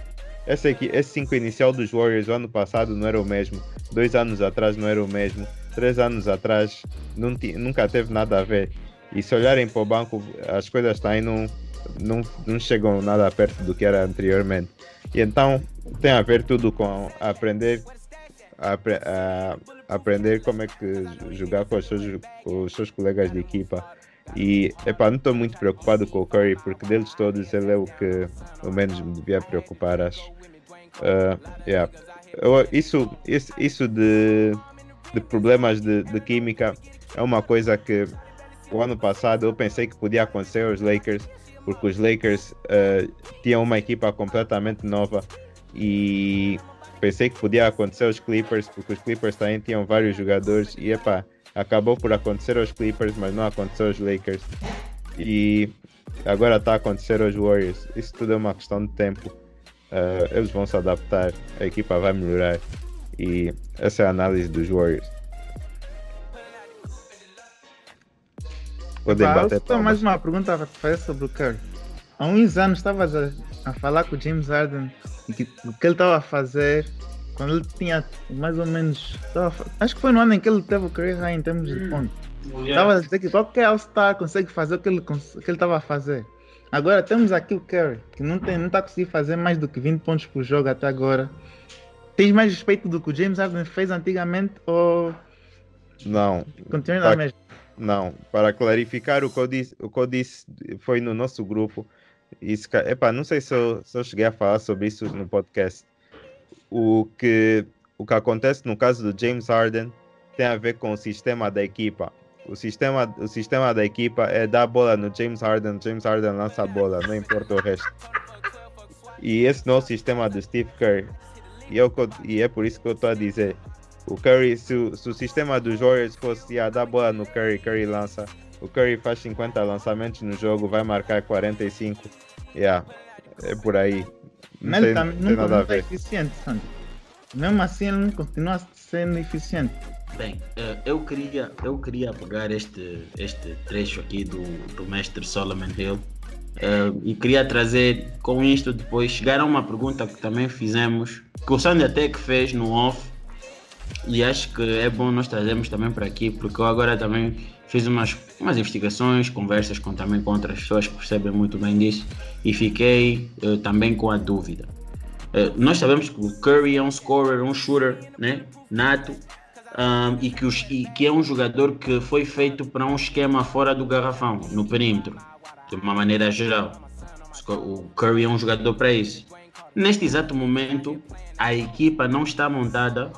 essa equi esse 5 inicial dos Warriors ano passado não era o mesmo, dois anos atrás não era o mesmo, três anos atrás nunca teve nada a ver. E se olharem para o banco, as coisas estão indo não, não chegam nada perto do que era anteriormente. E então tem a ver tudo com aprender a, a, aprender como é que jogar com os seus, com os seus colegas de equipa. E epá, não estou muito preocupado com o Curry, porque deles todos ele é o que ao menos me devia preocupar, acho. Uh, yeah. Eu, isso, isso, isso de, de problemas de, de química é uma coisa que o ano passado eu pensei que podia acontecer aos Lakers, porque os Lakers uh, tinham uma equipa completamente nova e pensei que podia acontecer aos Clippers, porque os Clippers também tinham vários jogadores e epá, acabou por acontecer aos Clippers, mas não aconteceu aos Lakers. E agora está a acontecer aos Warriors. Isso tudo é uma questão de tempo. Uh, eles vão se adaptar, a equipa vai melhorar. E essa é a análise dos Warriors. Podem bater só mais uma pergunta para fazer sobre o Curry. Há uns anos estavas a, a, falar com o James Harden e que, o que ele estava a fazer quando ele tinha mais ou menos. Tava, acho que foi no ano em que ele teve o career high em termos de hum, pontos. Estava a dizer que qualquer All-Star consegue fazer o que ele estava a fazer. Agora temos aqui o Curry, que não está não tá conseguindo fazer mais do que 20 pontos por jogo até agora. Tens mais respeito do que o James Harden fez antigamente ou. Não. Continua na mesma. Não, para clarificar o que eu disse, o que eu disse foi no nosso grupo. Isso, epa, não sei se eu, se eu cheguei a falar sobre isso no podcast o que, o que acontece no caso do James Harden tem a ver com o sistema da equipa. O sistema, o sistema da equipa é dar a bola no James Harden, James Harden lança a bola, não importa o resto. E esse não é o sistema do Steve Curry. E, eu, e é por isso que eu estou a dizer. O Curry, se, se, o sistema dos Warriors fosse a dar bola no Curry, Curry lança. O Curry faz 50 lançamentos no jogo, vai marcar 45. Yeah, é por aí. Não ele tem, não, nada não é eficiente, Sandy. Mesmo assim, ele não continua sendo eficiente. Bem, eh, eu queria, eu queria pegar este, este trecho aqui do, do mestre Solomon Hill uh, e queria trazer com isto depois chegar a uma pergunta que também fizemos, que o Sandy até que fez no off e acho que é bom nós trazermos também para aqui, porque eu agora também fiz umas, umas investigações, conversas com, também com outras pessoas que percebem muito bem disso e fiquei uh, também com a dúvida. Uh, nós sabemos que o Curry é um scorer, um shooter, né? nato, um, e, que os, e que é um jogador que foi feito para um esquema fora do garrafão, no perímetro, de uma maneira geral. O Curry é um jogador para isso. Neste exato momento, a equipa não está montada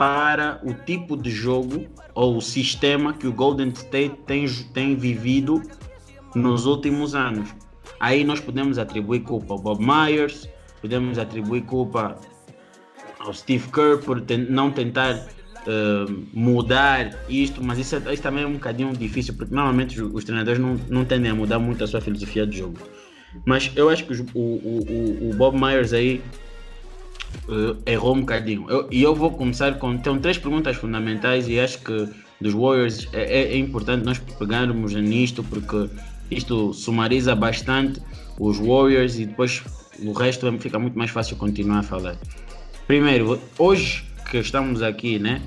para o tipo de jogo ou o sistema que o Golden State tem, tem vivido nos últimos anos. Aí nós podemos atribuir culpa ao Bob Myers, podemos atribuir culpa ao Steve Kerr por não tentar uh, mudar isto, mas isso, isso, também é um bocadinho difícil, porque normalmente os, os, treinadores não, não tendem a mudar muito a sua filosofia de jogo. Mas eu acho que o, o, o Bob Myers aí errou um bocadinho. Eu, e eu vou começar com. Tem três perguntas fundamentais e acho que dos Warriors é, é, é importante nós pegarmos nisto porque isto sumariza bastante os Warriors e depois o resto fica muito mais fácil continuar a falar. Primeiro, hoje que estamos aqui, né?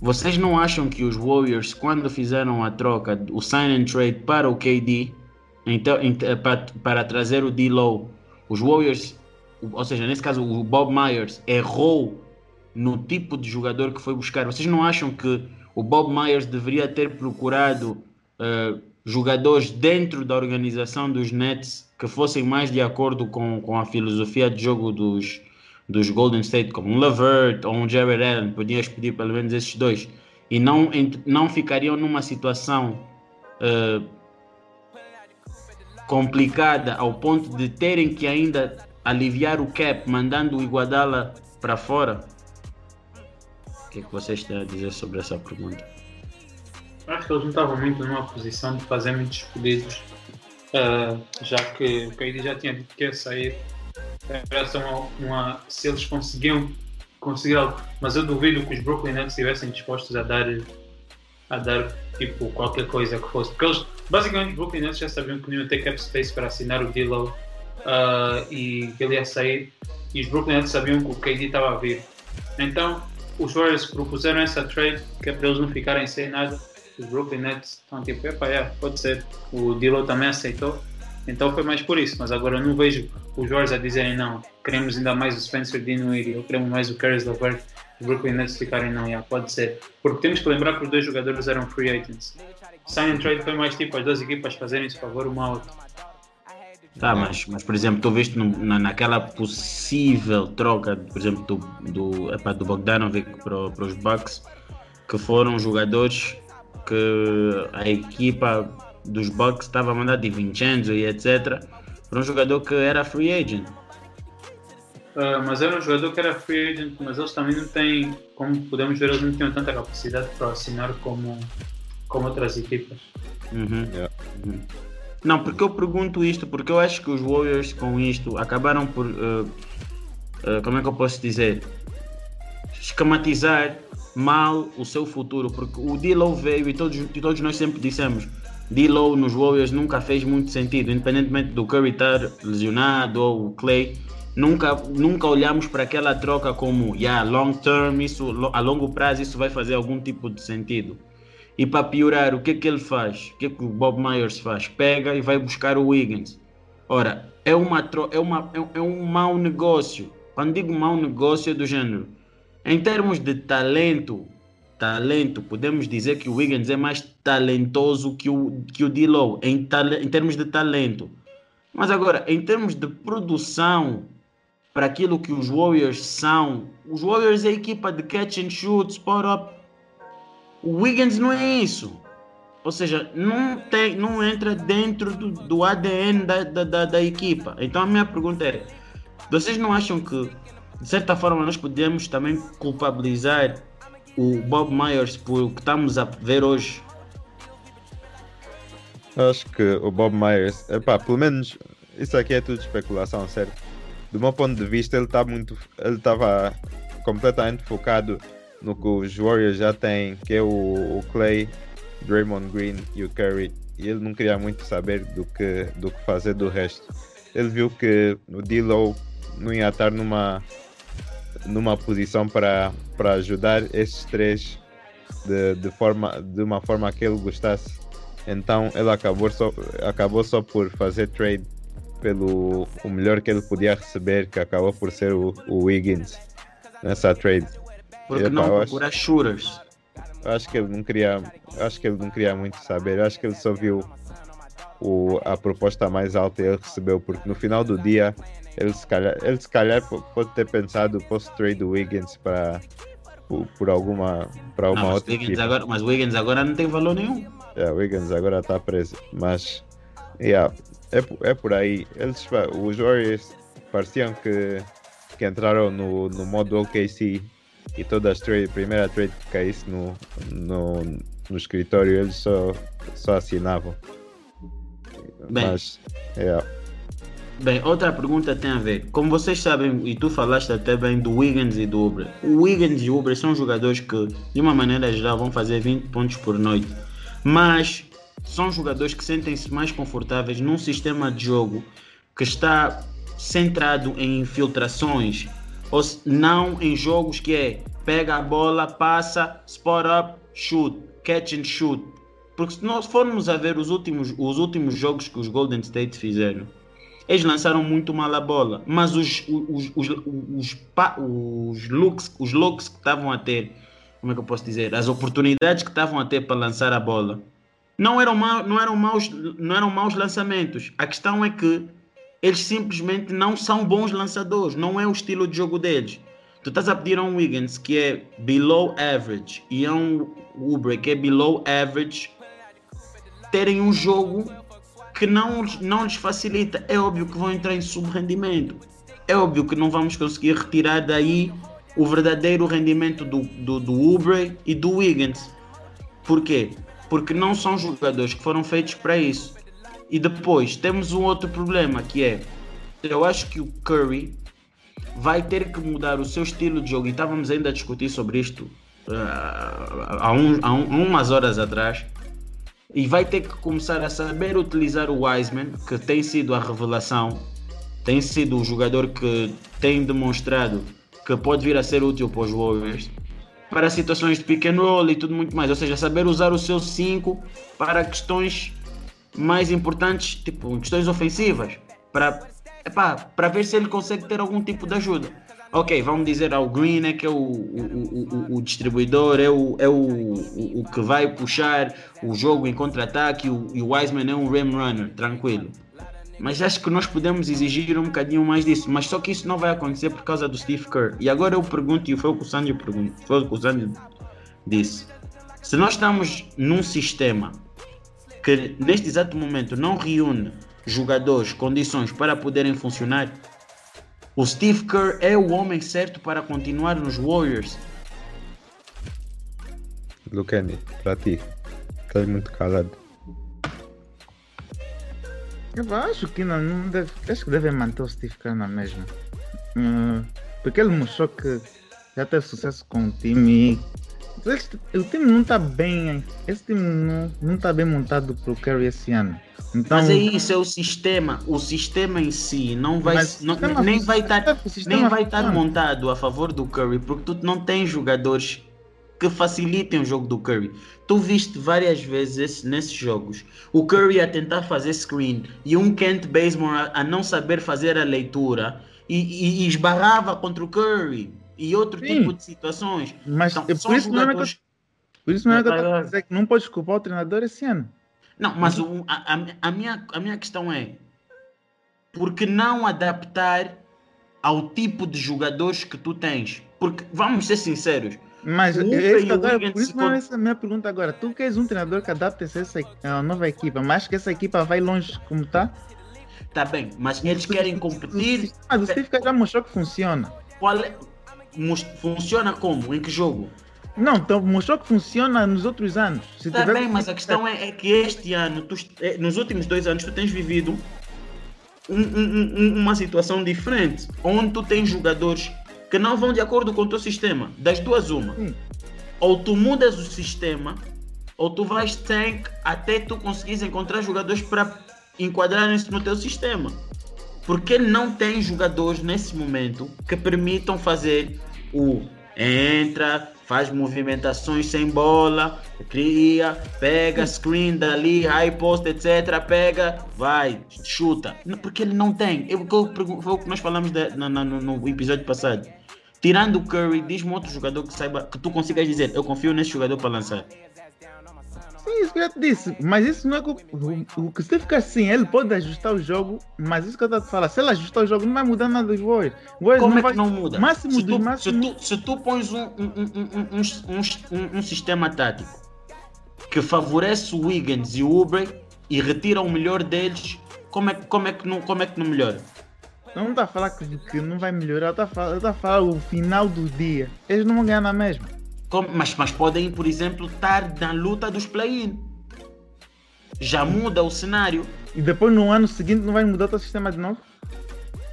Vocês não acham que os Warriors, quando fizeram a troca, o sign and trade para o KD, então, para, para trazer o D-Low, os Warriors ou seja, nesse caso o Bob Myers errou no tipo de jogador que foi buscar. Vocês não acham que o Bob Myers deveria ter procurado uh, jogadores dentro da organização dos Nets que fossem mais de acordo com, com a filosofia de jogo dos, dos Golden State, como um Levert ou um Jared Allen, podias pedir pelo menos esses dois, e não, não ficariam numa situação uh, complicada ao ponto de terem que ainda aliviar o cap mandando o Iguadala para fora? O que, é que vocês têm a dizer sobre essa pergunta? Acho que eles não estavam muito numa posição de fazer muitos pedidos, uh, já que o KD já tinha dito que ia sair. Era só uma, uma, se eles conseguiam conseguir algo, mas eu duvido que os Brooklyn Nets estivessem dispostos a dar a dar tipo qualquer coisa que fosse, porque eles basicamente os Brooklyn Nets já sabiam que não iam ter cap space para assinar o D'Lo uh, e que ele ia sair e os Brooklyn Nets sabiam que o KD estava a vir. Então os Warriors propuseram essa trade que é para eles não ficarem sem nada. Os Brooklyn Nets estão tipo, epa, yeah, pode ser. O Dilo também aceitou. Então foi mais por isso, mas agora não vejo os Warriors a dizerem não, queremos ainda mais o Spencer Dinwiddie, ou queremos mais o Caris LeVert, os Brooklyn Nets ficarem não, yeah, pode ser. Porque temos que lembrar que os dois jogadores eram free agents. Sign and trade foi mais tipo as duas equipas fazerem esse favor uma à outra. Tá, mas, mas por exemplo, tu viste no, na, naquela possível troca, por exemplo, do, do, epa, do Bogdanovic para, para os Bucks, que foram jogadores que a equipa dos Bucks estava a mandar de Vincenzo e etc. Para um jogador que era free agent. Uh, mas era um jogador que era free agent, mas eles também não têm, como podemos ver, eles não tinham tanta capacidade para assinar como, como outras equipas. Uhum. Yeah. Uhum. Não, porque eu pergunto isto, porque eu acho que os Warriors com isto acabaram por, uh, uh, como é que eu posso dizer, esquematizar mal o seu futuro, porque o D-Low veio e todos, e todos nós sempre dissemos, D-Low nos Warriors nunca fez muito sentido, independentemente do Curry estar lesionado ou o Clay, nunca, nunca olhamos para aquela troca como, yeah, long term, isso, a longo prazo isso vai fazer algum tipo de sentido. E para piorar, o que é que ele faz? O que é que o Bob Myers faz? Pega e vai buscar o Wiggins. Ora, é, uma, é, uma, é, é um mau negócio. Quando digo mau negócio é do gênero. Em termos de talento, talento, podemos dizer que o Wiggins é mais talentoso que o, que o D-Low, em, em termos de talento. Mas agora, em termos de produção, para aquilo que os Warriors são, os Warriors é a equipa de catch and shoot, spot up, o Wiggins não é isso. Ou seja, não, tem, não entra dentro do, do ADN da, da, da, da, equipa. Então a minha pergunta é: vocês não acham que, de certa forma, nós podemos também culpabilizar o Bob Myers por o que estamos a ver hoje? Acho que o Bob Myers, epá, pelo menos isso aqui é tudo especulação, certo? Do meu ponto de vista, ele tá muito, ele estava completamente focado no que os Warriors já têm, que é o, o Clay, Draymond Green e o Curry, e ele não queria muito saber do que, do que fazer do resto. Ele viu que o D-Low não ia estar numa, numa posição para, para ajudar esses três de, de, forma, de uma forma que ele gostasse. Então ele acabou só, acabou só por fazer trade pelo o melhor que ele podia receber, que acabou por ser o, o Wiggins nessa trade. Porque não procurar acho, shooters. Acho que ele não queria. Acho que ele não queria muito saber. Acho que ele só viu o, a proposta mais alta e ele recebeu, porque no final do dia ele se calhar, ele se calhar pode ter pensado posso trade o Wiggins para por, por, alguma para uma não, outra Wiggins agora, mas Wiggins agora não tem valor nenhum. Yeah, Wiggins agora está preso, mas yeah, é, é por aí. Eles, os Warriors pareciam que, que entraram no, no modo OKC e todas as trade, primeira trade que caísse no, no, no escritório eles só, só assinavam. Bem, Mas, yeah. Bem, outra pergunta tem a ver. Como vocês sabem, e tu falaste até bem do Wiggins e do Uber. O Wiggins e o Uber são jogadores que, de uma maneira geral, vão fazer 20 pontos por noite. Mas são jogadores que sentem-se mais confortáveis num sistema de jogo que está centrado em infiltrações, ou não em jogos que é pega a bola, passa, spot up, shoot, catch and shoot. Porque se nós formos a ver os últimos, os últimos jogos que os Golden State fizeram, eles lançaram muito mal a bola, mas os, os, os, os, os, looks, os looks que estavam a ter, como é que eu posso dizer, as oportunidades que estavam a ter para lançar a bola, não eram, mal, não, eram maus, não eram maus lançamentos. A questão é que eles simplesmente não são bons lançadores, não é o estilo de jogo deles. Tu estás a pedir a um Wiggins que é below average e a um Uber que é below average terem um jogo que não, não lhes facilita. É óbvio que vão entrar em subrendimento. É óbvio que não vamos conseguir retirar daí o verdadeiro rendimento do, do, do Uber e do Wiggins. Por quê? Porque não são jogadores que foram feitos para isso. E depois temos um outro problema que é, eu acho que o Curry vai ter que mudar o seu estilo de jogo. E estávamos ainda a discutir sobre isto uh, há, um, há, um, umas horas atrás. E vai ter que começar a saber utilizar o Wiseman, que tem sido a revelação, tem sido o jogador que tem demonstrado que pode vir a ser útil para os Warriors para situações de pick and roll e tudo muito mais. Ou seja, saber usar o seu 5 para questões mais importantes, tipo questões ofensivas, para para ver se ele consegue ter algum tipo de ajuda. Ok, vamos dizer ao Green é que é o, o, o, o distribuidor, é, o, é o, que vai puxar o jogo em contra-ataque e o Wiseman é um rim runner, tranquilo. Mas acho que nós podemos exigir um bocadinho mais disso. Mas só que isso não vai acontecer por causa do Steve Kerr. E agora eu pergunto, e foi o que o Sandy, pergunto, foi o que o Sandy disse. Se nós estamos num sistema que neste exato momento não reúne jogadores, condições para poderem funcionar, o Steve Kerr é o homem certo para continuar nos Warriors. Lucani, para ti, estás muito calado. Eu acho que não, não deve, acho que devem manter o Steve Kerr na mesma. Uh, porque ele mostrou que já teve sucesso com o time e o time não está bem. Esse time não está bem montado para o Curry esse ano. Então, mas é isso, é o sistema. O sistema em si não vai, não, nem, vai estar, nem vai estar montado a favor do Curry, porque tu não tens jogadores que facilitem o jogo do Curry. Tu viste várias vezes nesses jogos o Curry a tentar fazer screen e um Kent Bazemore a, a não saber fazer a leitura e, e, e, esbarrava contra o Curry e outro Sim, tipo de situações. Mas então, por, isso jogadores... que, por isso mesmo é que eu estou a dizer que não podes culpar o treinador esse ano. Não, mas o, a, a, minha, a minha questão é por que não adaptar ao tipo de jogadores que tu tens? Porque, vamos ser sinceros, mas esse agora, por isso não é essa a minha pergunta agora. Tu queres um treinador que adapte-se a essa nova equipa, mas que essa equipa vai longe como está? Tá bem, mas eles querem competir. Mas o Steve já mostrou que funciona. Qual é? Funciona como? Em que jogo? Não, então mostrou que funciona nos outros anos. Se tá bem, mas a questão é, é que este ano, tu, é, nos últimos dois anos, tu tens vivido um, um, um, uma situação diferente, onde tu tens jogadores que não vão de acordo com o teu sistema. Das duas, uma. Hum. Ou tu mudas o sistema, ou tu vais tank até tu conseguires encontrar jogadores para enquadrarem-se no teu sistema. Porque não tem jogadores nesse momento que permitam fazer o entra, faz movimentações sem bola, cria, pega screen dali, high post, etc. Pega, vai, chuta. Porque ele não tem. Eu, foi o que nós falamos de, no, no, no, episódio passado. Tirando o Curry, diz-me outro jogador que saiba que tu consigas dizer, eu confio nesse jogador para lançar. Sim, isso que eu te disse. Mas isso não é o, o que se ficar assim, ele pode ajustar o jogo, mas isso que eu estou a te falar, se ele ajustar o jogo, não vai mudar nada dos Warriors. Como não é vai... que não muda? Máximo se, tu, máximo... se, tu, se tu pões um, um, um, um, sistema tático que favorece o Wiggins e o Uber e retira o melhor deles, como é, como é, que, não, como é que não melhora? Não está a falar que, que não vai melhorar, está a falar, tá a falar o final do dia. Eles não vão ganhar na mesma. Como, mas, mas podem, por exemplo, estar na luta dos play-in. Já muda o cenário. E depois no ano seguinte não vai mudar o teu sistema de novo?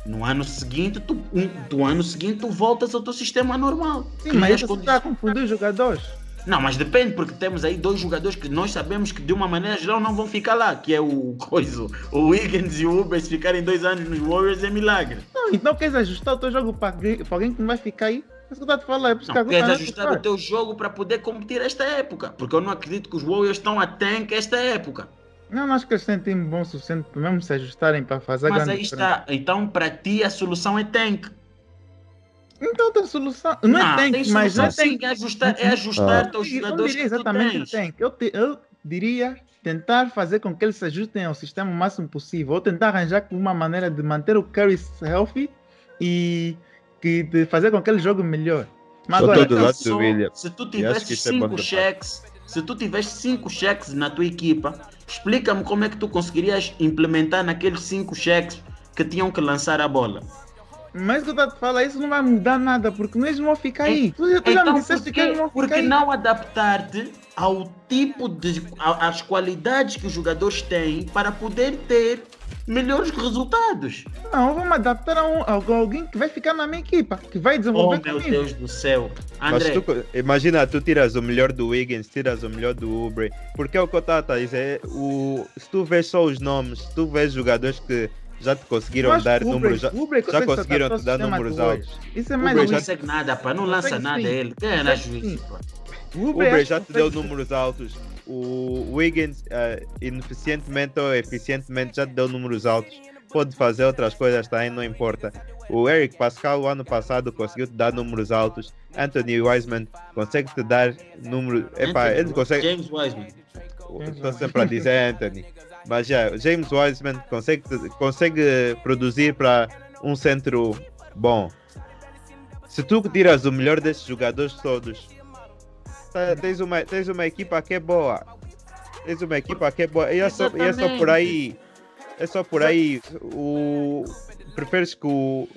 No ano seguinte, tu, um, do ano seguinte, tu voltas ao teu sistema normal. Sim, mas você está a confundir os jogadores. Não, mas depende, porque temos aí dois jogadores que nós sabemos que de uma maneira geral não vão ficar lá, que é o coisa, o Wiggins e o Uber, se ficarem dois anos nos Warriors é milagre. Não, então queres ajustar o teu jogo para, para alguém que não vai ficar aí? Isso que eu estou a falar. É por não, que queres ajustar o teu jogo para poder competir esta época. Porque eu não acredito que os Warriors estão a tank esta época. Não, não acho que eles têm time bom o suficiente para mesmo se ajustarem para fazer Mas aí está. Então, para ti, a solução é tank. Então tem solução. Não, é não é tank, mas não é tank. É ajustar, é ajustar ah. teus jogadores. Eu exatamente tank. Eu, te, eu diria tentar fazer com que eles se ajustem ao sistema o máximo possível. Ou tentar arranjar uma maneira de manter o Curry healthy e que de fazer com que ele jogue melhor. Mas Só agora, lado só, se tu tivesse é cinco é cheques, se tu tivesse cinco cheques na tua equipa, explica-me como é que tu conseguirias implementar naqueles cinco cheques que tinham que lançar a bola. Mas que eu estou a falar, isso não vai mudar nada, porque eles vão ficar aí. Tu, tu então, já me disseste que eles vão ficar porque aí. não adaptar-te ao tipo de. às qualidades que os jogadores têm para poder ter melhores resultados. Não, vamos adaptar a, um, a, alguém que vai ficar na minha equipa, que vai desenvolver Oh, meu comigo. Deus do céu. André. Tu, imagina, tu tiras o melhor do Wiggins, tiras o melhor do Uber, porque é o que eu estava a dizer, o, se tu vês só os nomes, se tu vês jogadores que já te conseguiram dar Uber, números, já, já conseguiram te dar números altos. Isso é mais Uber não consegue nada, pá, não lança nada sim. ele. Quem é na juíza, Uber, Uber já te deu números altos. O Wiggins, uh, ineficientemente ou eficientemente, já deu números altos. Pode fazer outras coisas também, não importa. O Eric Pascal, o ano passado, conseguiu te dar números altos. Anthony Wiseman consegue te dar números. Epá, ele consegue. James Wiseman. Estou sempre a dizer Anthony. Mas já, James Wiseman consegue, consegue produzir para um centro bom. Se tu tiras o melhor desses jogadores todos, tens uma, tens uma equipa que é boa. Tens uma equipa que é boa. E é só, e é só por aí. É só por aí. O, preferes que o,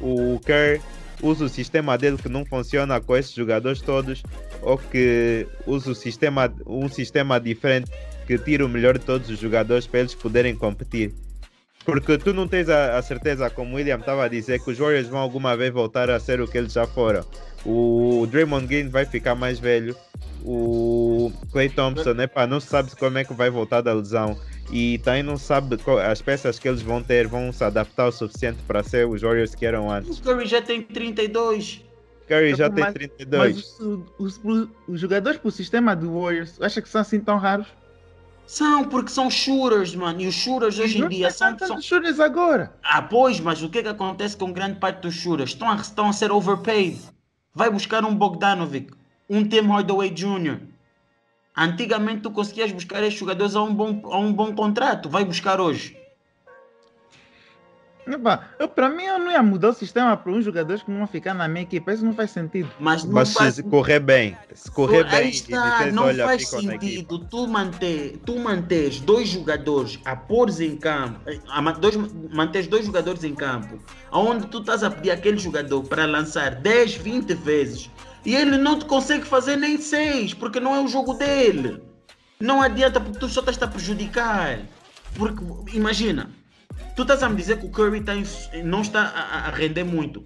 o Kerr use o sistema dele que não funciona com esses jogadores todos ou que use o sistema, um sistema diferente que tire o melhor de todos os jogadores para eles poderem competir. Porque tu não tens a, a certeza, como o William estava a dizer, que os Warriors vão alguma vez voltar a ser o que eles já foram. O Draymond Green vai ficar mais velho. O Clay Thompson, epa, não sabe como é que vai voltar da lesão. E também não sabe as peças que eles vão ter vão se adaptar o suficiente para ser os Warriors que eram antes. O Curry já tem 32. Curry já mas, tem 32. Mas os, os, os jogadores para o sistema do Warriors, acha que são assim tão raros? São, porque são shooters, mano. E os shooters hoje em dia são. são shooters agora. Ah, pois, mas o que é que acontece com grande parte dos shooters? Estão a, estão a ser overpaid. Vai buscar um Bogdanovic, um Tim Hardaway Jr. Antigamente tu conseguias buscar esses jogadores a um bom, a um bom contrato. Vai buscar hoje. Para mim, eu não ia mudar o sistema para uns jogadores que não vão ficar na minha equipe. Isso não faz sentido. Mas, Mas faz... se correr bem, se correr tu, bem, está, não olha, faz sentido tu manter, tu manteres dois jogadores a pôr em campo, a, dois, manteres dois jogadores em campo, onde tu estás a pedir aquele jogador para lançar 10, 20 vezes e ele não te consegue fazer nem 6, porque não é o jogo dele. Não adianta, porque tu só estás a prejudicar. Porque, imagina, Tu estás a me dizer que o Curry tá em, não está a, a, render muito.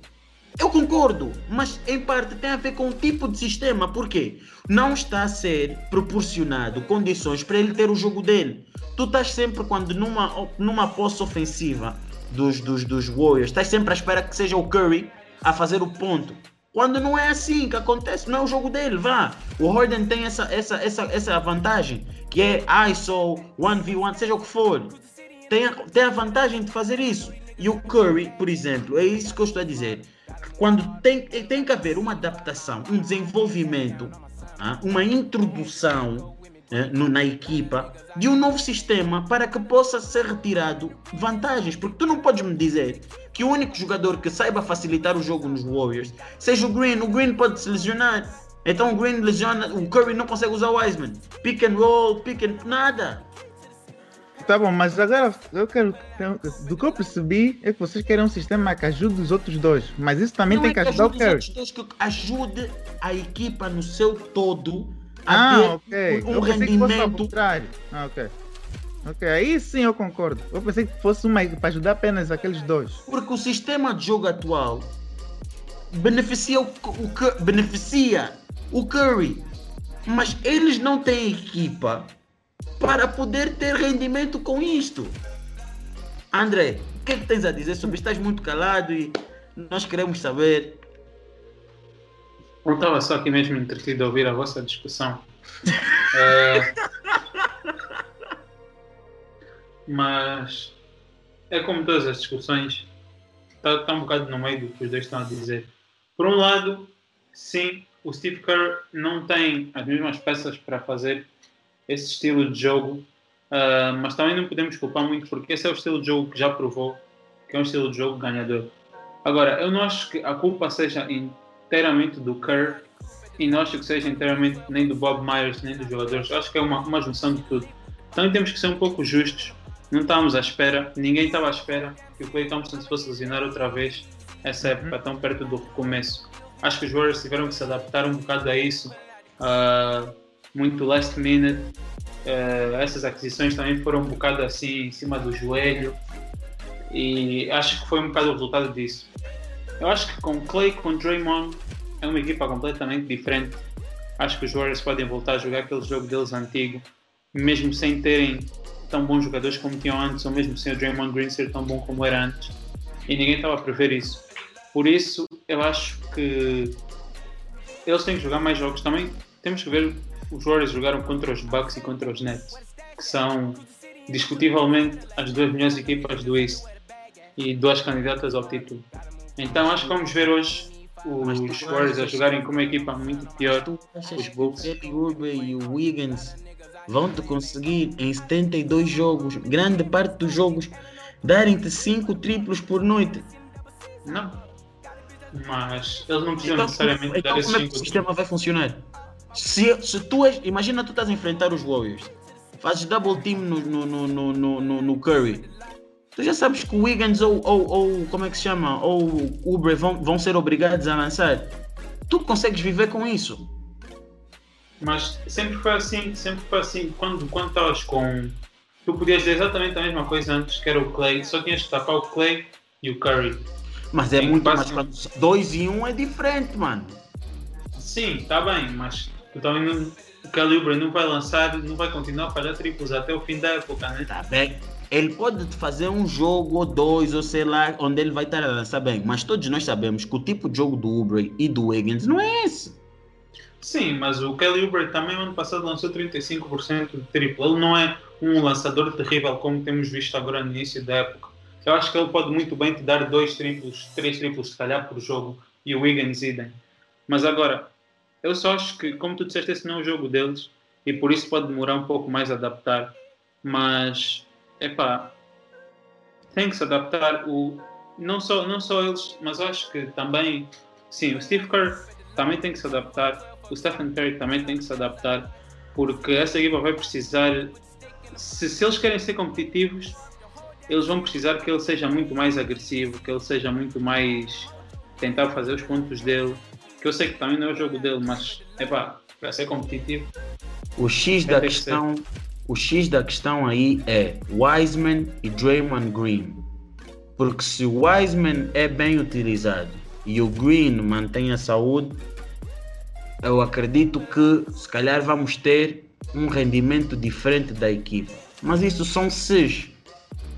Eu concordo, mas em parte tem a ver com o tipo de sistema. Por quê? Não está a ser proporcionado condições para ele ter o jogo dele. Tu estás sempre, quando numa, numa posse ofensiva dos, dos, dos Warriors, estás sempre à espera que seja o Curry a fazer o ponto. Quando não é assim que acontece, não é o jogo dele, vá. O Harden tem essa, essa, essa, essa vantagem, que é ISO, 1v1, seja o que for tem a, tem a vantagem de fazer isso. E o Curry, por exemplo, é isso que eu estou a dizer. Quando tem, tem que haver uma adaptação, um desenvolvimento, ah, uma introdução eh, na equipa de um novo sistema para que possa ser retirado vantagens. Porque tu não podes me dizer que o único jogador que saiba facilitar o jogo nos Warriors seja o Green. O Green pode se lesionar. Então o Green lesiona, o Curry não consegue usar o Wiseman. Pick and roll, pick and. nada. Tá bom, mas agora eu quero. Do que eu percebi é que vocês querem um sistema que ajude os outros dois. Mas isso também não tem é que, ajudar o Curry. Que ajude a equipa no seu todo a ah, ter okay. um eu rendimento. Ah, ok. Ok, aí sim eu concordo. Eu pensei que fosse uma para ajudar apenas aqueles dois. Porque o sistema de jogo atual beneficia o, o, beneficia o Curry. Mas eles não têm equipa para poder ter rendimento com isto. André, o que, é que tens a dizer sobre isto? Estás muito calado e nós queremos saber. Não estava só aqui mesmo entretido a ouvir a vossa discussão. é... Mas é como todas as discussões, está, está um bocado no meio do que os dois estão a dizer. Por um lado, sim, o Steve Kerr não tem as mesmas peças para fazer esse estilo de jogo, uh, mas também não podemos culpar muito porque esse é o estilo de jogo que já provou que é um estilo de jogo ganhador. Agora, eu não acho que a culpa seja inteiramente do Kerr e não acho que seja inteiramente nem do Bob Myers nem dos jogadores. Eu acho que é uma, uma junção de tudo. Então temos que ser um pouco justos. Não estávamos à espera, ninguém estava à espera que o Clay Thompson se fosse lesionar outra vez essa uhum. época tão perto do começo. Acho que os Warriors tiveram que se adaptar um bocado a isso. Uh, muito last minute. Uh, essas aquisições também foram um bocado assim em cima do joelho e acho que foi um bocado o resultado disso. Eu acho que com Clay, com Draymond, é uma equipa completamente diferente. Acho que os Warriors podem voltar a jogar aquele jogo deles antigo, mesmo sem terem tão bons jogadores como tinham antes, ou mesmo sem o Draymond Green ser tão bom como era antes. E ninguém estava a prever isso. Por isso, eu acho que eles têm que jogar mais jogos também. Temos que ver os Warriors jogaram contra os Bucks e contra os Nets, que são discutivelmente as duas melhores equipas do East e duas candidatas ao título. Então acho que vamos ver hoje os Warriors a jogarem com uma equipa muito pior. Os Bulls. O e o Wiggins vão te conseguir em 72 jogos, grande parte dos jogos, darem-te 5 triplos por noite. Não. Mas eles não precisam então, necessariamente então, dar esses como é que o sistema vai funcionar? Se, se tu és, imagina tu estás a enfrentar os Warriors, fazes double team no, no, no, no, no Curry, tu já sabes que o Wiggins ou, ou, ou como é que se chama, ou o Uber vão, vão ser obrigados a lançar. Tu consegues viver com isso. Mas sempre foi assim, sempre foi assim. Quando, quando estavas com. Tu podias dizer exatamente a mesma coisa antes, que era o Clay, só tinhas que tapar o Clay e o Curry. Mas é muito mais. Dois e um é diferente, mano. Sim, está bem, mas tu também não. O Calibre não vai lançar, não vai continuar a falhar triplos até o fim da época, né? Tá bem. Ele pode fazer um jogo ou dois, ou sei lá, onde ele vai estar a lançar bem. Mas todos nós sabemos que o tipo de jogo do Uber e do Wiggins não é esse. Sim, mas o Kelly Uber também ano passado lançou 35% de triplo. Ele não é um lançador terrível como temos visto agora no início da época. Eu acho que ele pode muito bem te dar dois triplos, três triplos se calhar por jogo e o Wiggins idem. Mas agora, eu só acho que, como tu disseste, esse não é o jogo deles e por isso pode demorar um pouco mais a adaptar. Mas, epá, tem que se adaptar. O, não, só, não só eles, mas acho que também, sim, o Steve Kerr também tem que se adaptar o Stephen Curry também tem que se adaptar, porque essa equipa vai precisar, se, se eles querem ser competitivos, eles vão precisar que ele seja muito mais agressivo, que ele seja muito mais tentar fazer os pontos dele, que eu sei que também não é o jogo dele, mas é pá, para ser competitivo. O X da questão, que o X da questão aí é Wiseman e Draymond Green. Porque se o Wiseman é bem utilizado e o Green mantém a saúde, eu acredito que se calhar vamos ter um rendimento diferente da equipe. Mas isso são seis.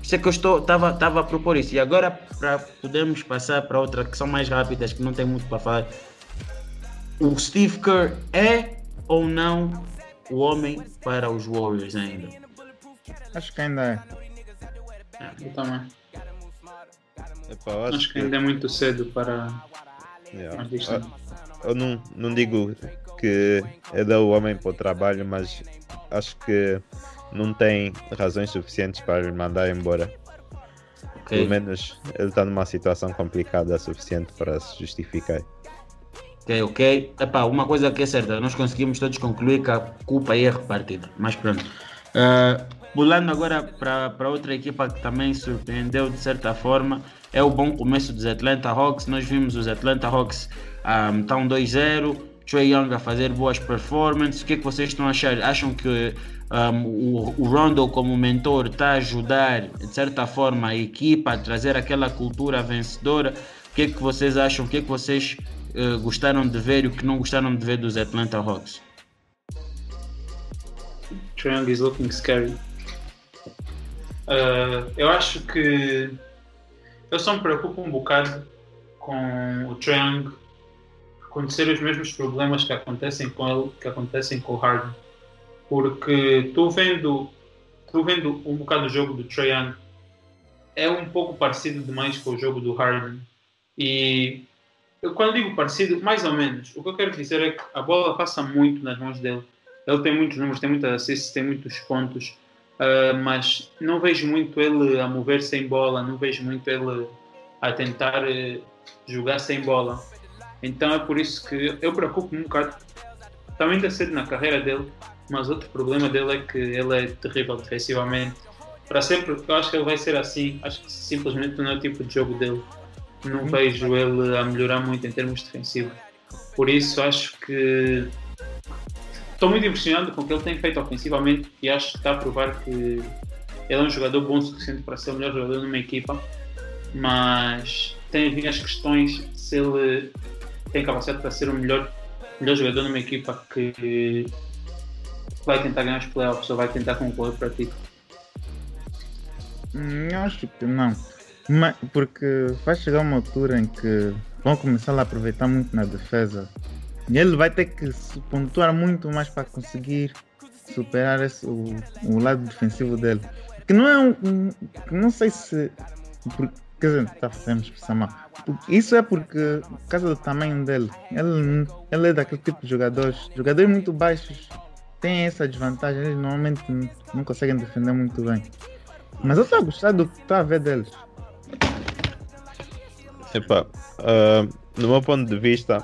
Isso é que eu estava a propor isso. E agora para podemos passar para outra que são mais rápidas, que não tem muito para falar. O Steve Kerr é ou não o homem para os Warriors ainda? Acho que ainda é. é eu também. acho, acho que ainda é muito cedo para. Yeah eu não, não digo que é dar o homem para o trabalho, mas acho que não tem razões suficientes para lhe mandar embora. Okay. Pelo menos ele está numa situação complicada suficiente para se justificar. Ok, ok. Epá, uma coisa que é certa, nós conseguimos todos concluir que a culpa é repartida. Mas pronto. Uh, pulando agora para outra equipa que também surpreendeu de certa forma, é o bom começo dos Atlanta Hawks. Nós vimos os Atlanta Hawks um, está um 2-0, Trey Young a fazer boas performances. O que é que vocês estão a achar? Acham que um, o, o Rondo como mentor está a ajudar, de certa forma, a equipa a trazer aquela cultura vencedora? O que é que vocês acham? O que é que vocês uh, gostaram de ver e o que não gostaram de ver dos Atlanta Hawks? Young is looking scary. Uh, eu acho que eu só me preocupo um bocado com o Young acontecer os mesmos problemas que acontecem com ele, que acontecem com o Harden. Porque tu vendo, tu vendo um bocado do jogo do Trae Young, é um pouco parecido demais com o jogo do Harden. E eu, quando digo parecido, mais ou menos, o que eu quero dizer é que a bola passa muito nas mãos dele. Ele tem muitos números, tem muitas assists, tem muitos pontos, uh, mas não vejo muito ele a mover sem bola, não vejo muito ele a tentar uh, jogar sem bola. Então é por isso que eu preocupo um bocado. Também está cedo na carreira dele, mas outro problema dele é que ele é terrível defensivamente. Para sempre, eu acho que ele vai ser assim. Acho que simplesmente não é o tipo de jogo dele. Não vejo ele a melhorar muito em termos defensivos. Por isso acho que estou muito impressionado com o que ele tem feito ofensivamente e acho que está a provar que ele é um jogador bom o suficiente para ser o melhor jogador numa equipa. Mas tem as minhas questões se ele tem capacidade para ser o melhor, melhor jogador numa equipa que vai tentar ganhar os playoffs ou vai tentar concorrer para ti? Hum, acho que não. Mas, porque vai chegar uma altura em que vão começar a aproveitar muito na defesa E ele vai ter que pontuar muito mais para conseguir superar esse, o, o lado defensivo dele. Que não é um. um não sei se. Por, quer dizer, está fazendo expressão mal. Isso é porque, por causa do tamanho dele, ele, ele é daquele tipo de jogadores. Jogadores muito baixos têm essa desvantagem, eles normalmente não conseguem defender muito bem. Mas eu estou a gostar do que estou a ver deles. Epa, uh, no meu ponto de vista,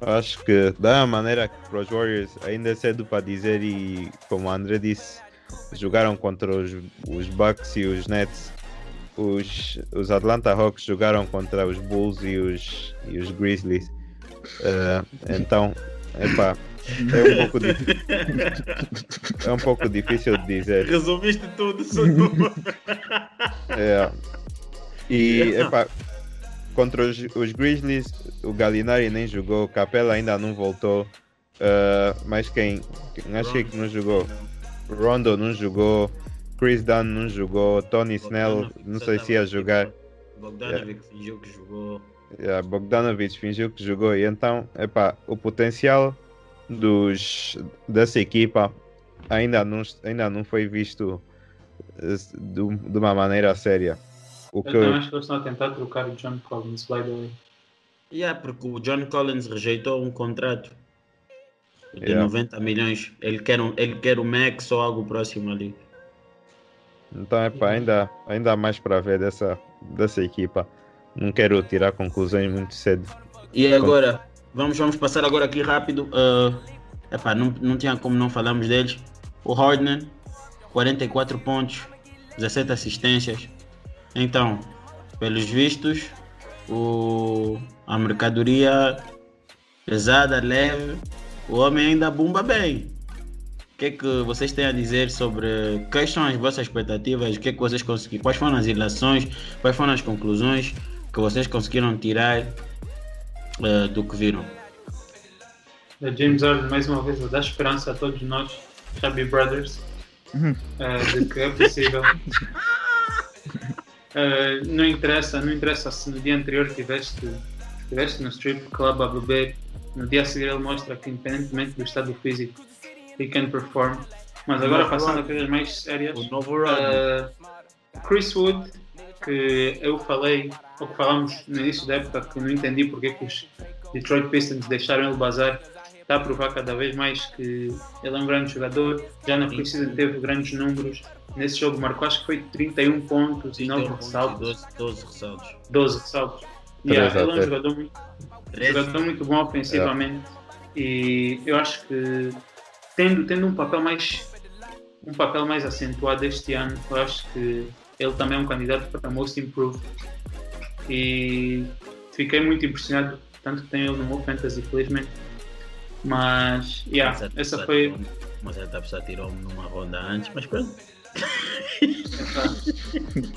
acho que da maneira que para os Warriors ainda é cedo para dizer e como o André disse, jogaram contra os, os Bucks e os Nets. Os, os Atlanta Hawks jogaram contra os Bulls e os, e os Grizzlies. Uh, então, epa, é um pouco difícil. é um pouco difícil de dizer. Resolviste tudo, só é. E, epa, contra os, os, Grizzlies, o Galinari nem jogou, o Capela ainda não voltou. Uh, mas quem, quem achei que não jogou? Rondo não jogou, Chris Dunn não jogou, Tony Snell não sei se ia jogar. Bogdanovic yeah. fingiu que jogou. Yeah, Bogdanovic fingiu que jogou e então, epá, o potencial dos, dessa equipa ainda não, ainda não foi visto eh, de, de uma maneira séria. O que... Eu acho que eles estão a tentar trocar o John Collins, by the way. Yeah, porque o John Collins rejeitou um contrato de yeah. 90 milhões. Ele quer, um, ele quer o Max ou algo próximo ali. Então, é para ainda, ainda mais para ver dessa, dessa equipa. Não quero tirar conclusões muito cedo. E agora, vamos, vamos passar agora aqui rápido. Uh, epá, não, não tinha como não falarmos deles. O Hardman, 44 pontos, 17 assistências. Então, pelos vistos, o, a mercadoria pesada, leve, o homem ainda bomba bem. O que é que vocês têm a dizer sobre quais são as vossas expectativas? O que é que vocês conseguiram? Quais foram as ilações? Quais foram as conclusões que vocês conseguiram tirar uh, do que viram? James Harden mais uma vez dar esperança a todos nós, Chubby Brothers, uhum. uh, de que é possível. Uh, não interessa, não interessa se no dia anterior tiveste, tiveste no strip club a beber, no dia a seguir ele mostra que independentemente do estado físico, he can perform. Mas agora passando a coisas mais sérias, uh, Chris Wood, que eu falei, ou que falamos no início da época, que não entendi porque que os Detroit Pistons deixaram ele bazar, está a provar cada vez mais que ele é um grande jogador, já na preseason teve grandes números, nesse jogo marcou acho que foi 31 pontos e 9 ressaltos. 12, 12 ressaltos. 12 ressaltos. Yeah, ele é um jogador muito, jogador muito bom ofensivamente e eu acho que tendo, tendo um papel mais um papel mais acentuado este ano, eu acho que ele também é um candidato para Most Improved e fiquei muito impressionado, tanto que tenho ele no meu fantasy, felizmente. Mas, yeah, mas essa foi. Mas ele está a tirou-me numa ronda antes, mas pronto.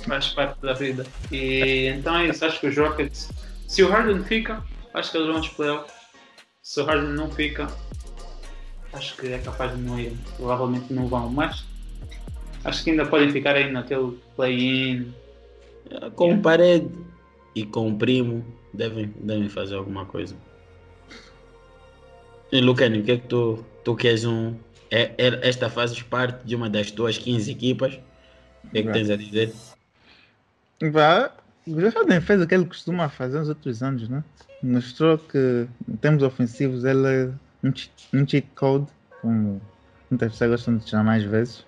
Faz parte da vida. E então é isso, acho que os Rockets, se o Harden fica, acho que eles vão aos playoffs. Se o Harden não fica, acho que é capaz de não ir. Provavelmente não vão, mas acho que ainda podem ficar aí naquele play-in. Com yeah. parede e com o primo, devem, devem fazer alguma coisa. E Lucani, o que é que tu, tu queres um é, é, esta fazes parte de uma das tuas 15 equipas. O que é que tens a dizer? Vá, o Jordan fez o que ele costuma fazer nos outros anos, né? Mostrou que em termos ofensivos ele é um, um cheat code, como muitas pessoas gostam de chamar às vezes.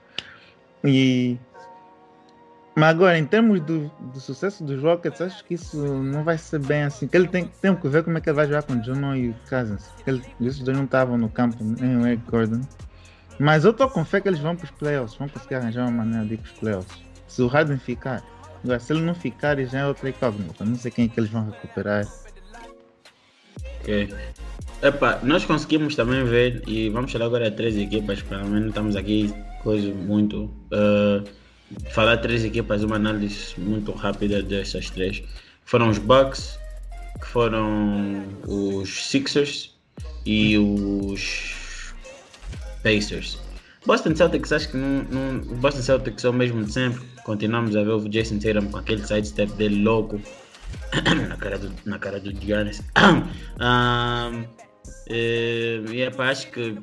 E mas agora, em termos do, do, sucesso dos Rockets, acho que isso não vai ser bem assim. Que ele tem, tem que ver como é que ele vai jogar com o Juno e o Cousins. Ele, esses dois não estavam no campo, nem o Eric Gordon. Mas eu estou com fé que eles vão para os playoffs, vão conseguir arranjar uma maneira de ir para os playoffs. Se o Harden ficar, agora se ele não ficar, já é outra incógnita. Não sei quem é que eles vão recuperar. Ok. Epa, nós conseguimos também ver, e vamos falar agora de três equipas, pelo menos estamos aqui coisa muito. Uh, falar três equipas, uma análise muito rápida dessas três. Foram os Bucks, que foram os Sixers e os Pacers. Boston Celtics, acho que não, não, Boston Celtics é o mesmo de sempre. Continuamos a ver o Jason Tatum com aquele sidestep dele louco na cara do, na cara do Giannis. um, E, e epá, acho que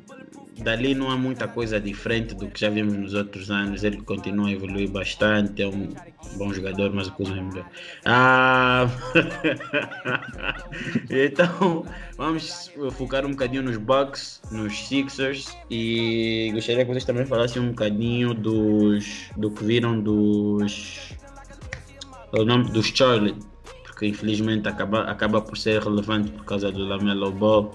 dali não há muita coisa diferente do que já vimos nos outros anos. Ele continua a evoluir bastante, é um bom jogador, mas o Kuzma é melhor. Ah, então, vamos focar um bocadinho nos Bucks, nos Sixers e gostaria que vocês também falassem um bocadinho dos, do que viram dos. o nome dos Charlie, porque infelizmente acaba, acaba por ser relevante por causa do Lamelo Ball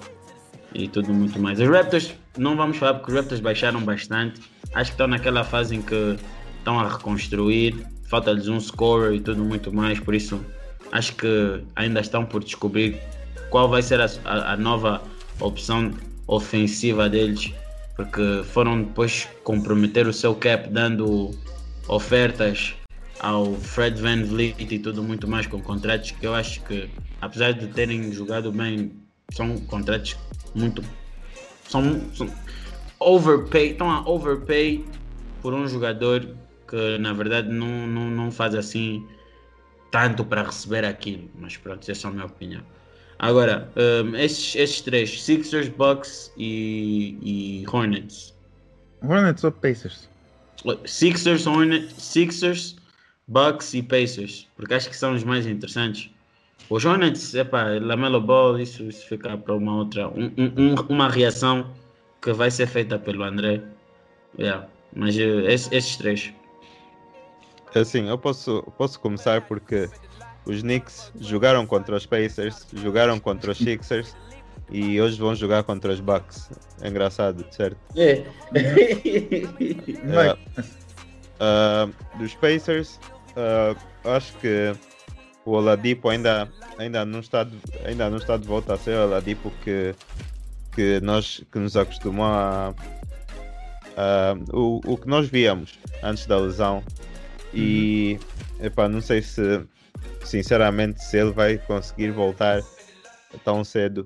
e tudo muito mais. Os Raptors, não vamos falar porque os Raptors baixaram bastante. Acho que estão naquela fase em que estão a reconstruir. Falta-lhes um scorer e tudo muito mais. Por isso, acho que ainda estão por descobrir qual vai ser a, a, a nova opção ofensiva deles. Porque foram depois comprometer o seu cap dando ofertas ao Fred Van Vliet e tudo muito mais com contratos que eu acho que apesar de terem jogado bem são contratos muito. São, são overpay, estão a overpay por um jogador que na verdade não, não, não faz assim tanto para receber aquilo. Mas pronto, essa é a minha opinião. Agora, um, esses, esses três, Sixers, Bucks e, e Hornets. Hornets ou Pacers? Sixers, Hornets, Sixers, Bucks e Pacers, porque acho que são os mais interessantes. Os Hornets, epa, Lamelo Ball, isso, isso fica para uma outra, um, um, uma reação que vai ser feita pelo André. Yeah. Mas esses, esses, três. Assim, eu posso, posso começar porque os Knicks jogaram contra os Pacers, jogaram contra os Sixers e hoje vão jogar contra os Bucks. É engraçado, certo? É. uh, uh, dos Pacers, uh, acho que o Oladipo ainda, ainda, não está de, ainda não está de volta a ser o Oladipo que, que, nós, que nos acostumou a, a o, o que nós víamos antes da lesão. E uhum. epá, não sei se sinceramente se ele vai conseguir voltar tão cedo.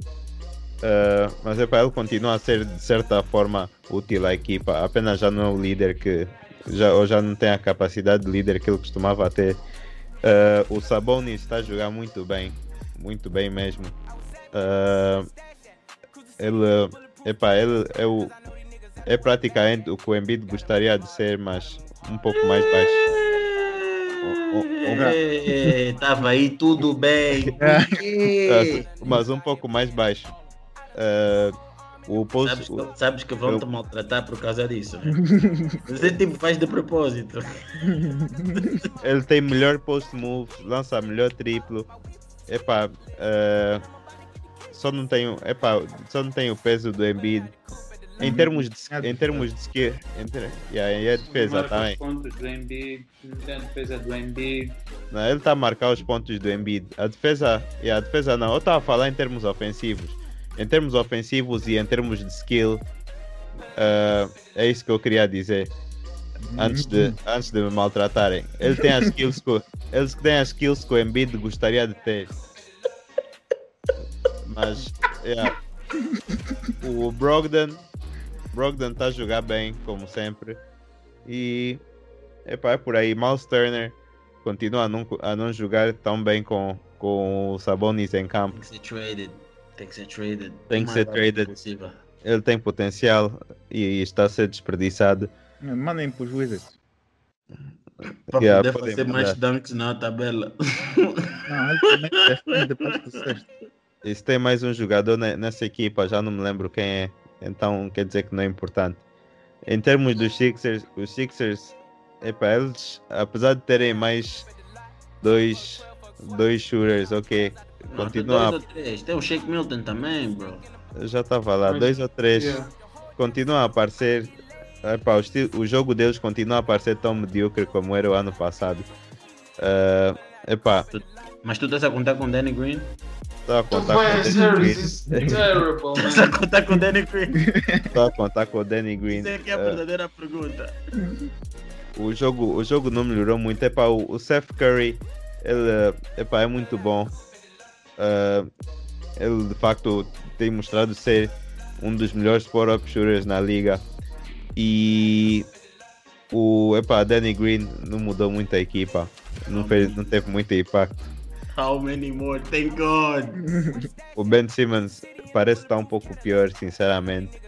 Uh, mas epá, ele continua a ser de certa forma útil à equipa. Apenas já não é o líder que já, ou já não tem a capacidade de líder que ele costumava ter Uh, o Sabonis está a jogar muito bem, muito bem mesmo. Uh, ele, epa, ele é, o, é praticamente o que o Embiid gostaria de ser, mas um pouco mais baixo. Estava aí tudo bem. mas um pouco mais baixo. Uh, o post, sabes, que, sabes que vão te maltratar por causa disso. Você tipo faz de propósito. Ele tem melhor post move, lança melhor triplo. Epá, uh, só não tem, epá, só não tem o peso do Embiid. Em termos de, em termos de skill, e a defesa também. pontos do Embiid, a defesa do Embiid. Não, ele está a marcar os pontos do Embiid. A defesa, e a defesa não. Eu estava a falar em termos ofensivos em termos ofensivos e em termos de skill, uh, é isso que eu queria dizer. Antes de, antes de me maltratarem, ele tem as skills que, eles têm as skills que o Embiid gostaria de ter. Mas, yeah. o Brogdon, Brogdon está a jogar bem, como sempre. E epa, é por aí. Miles Turner continua a não, a não jogar tão bem com, com o Sabonis em campo. Tem que ser traded. Tem que ser traded. Ele tem potencial e está a ser desperdiçado. Mandem para os Wizards. Para yeah, poder fazer mais dunks na tabela. Não, ele também E se tem mais um jogador nessa equipa, já não me lembro quem é. Então quer dizer que não é importante. Em termos dos Sixers, os Sixers, epa, eles, apesar de terem mais dois, dois shooters, ok, Continua. Dois ou três. Tem o Shake Milton também, bro. Eu já estava lá, dois ou três. Yeah. Continua a aparecer. Epa, o, estilo, o, jogo deles continua a parecer tão medíocre como era o ano passado. Uh, epá. Mas tu estás a contar com Danny Green? Estou a contar com Danny Green. Estás a contar com Danny Green? Estou a contar com o Danny Green. Isso é que é a verdadeira uh, pergunta. O jogo, o jogo não melhorou muito. Epá, o, o Seth Curry ele epá, é muito bom. Uh, ele de facto tem mostrado ser um dos melhores spot-up shooters na liga. E o epa, Danny Green não mudou muito a equipa. Não, fez, não teve muito impacto. How many more? Thank God! O Ben Simmons parece estar um pouco pior, sinceramente.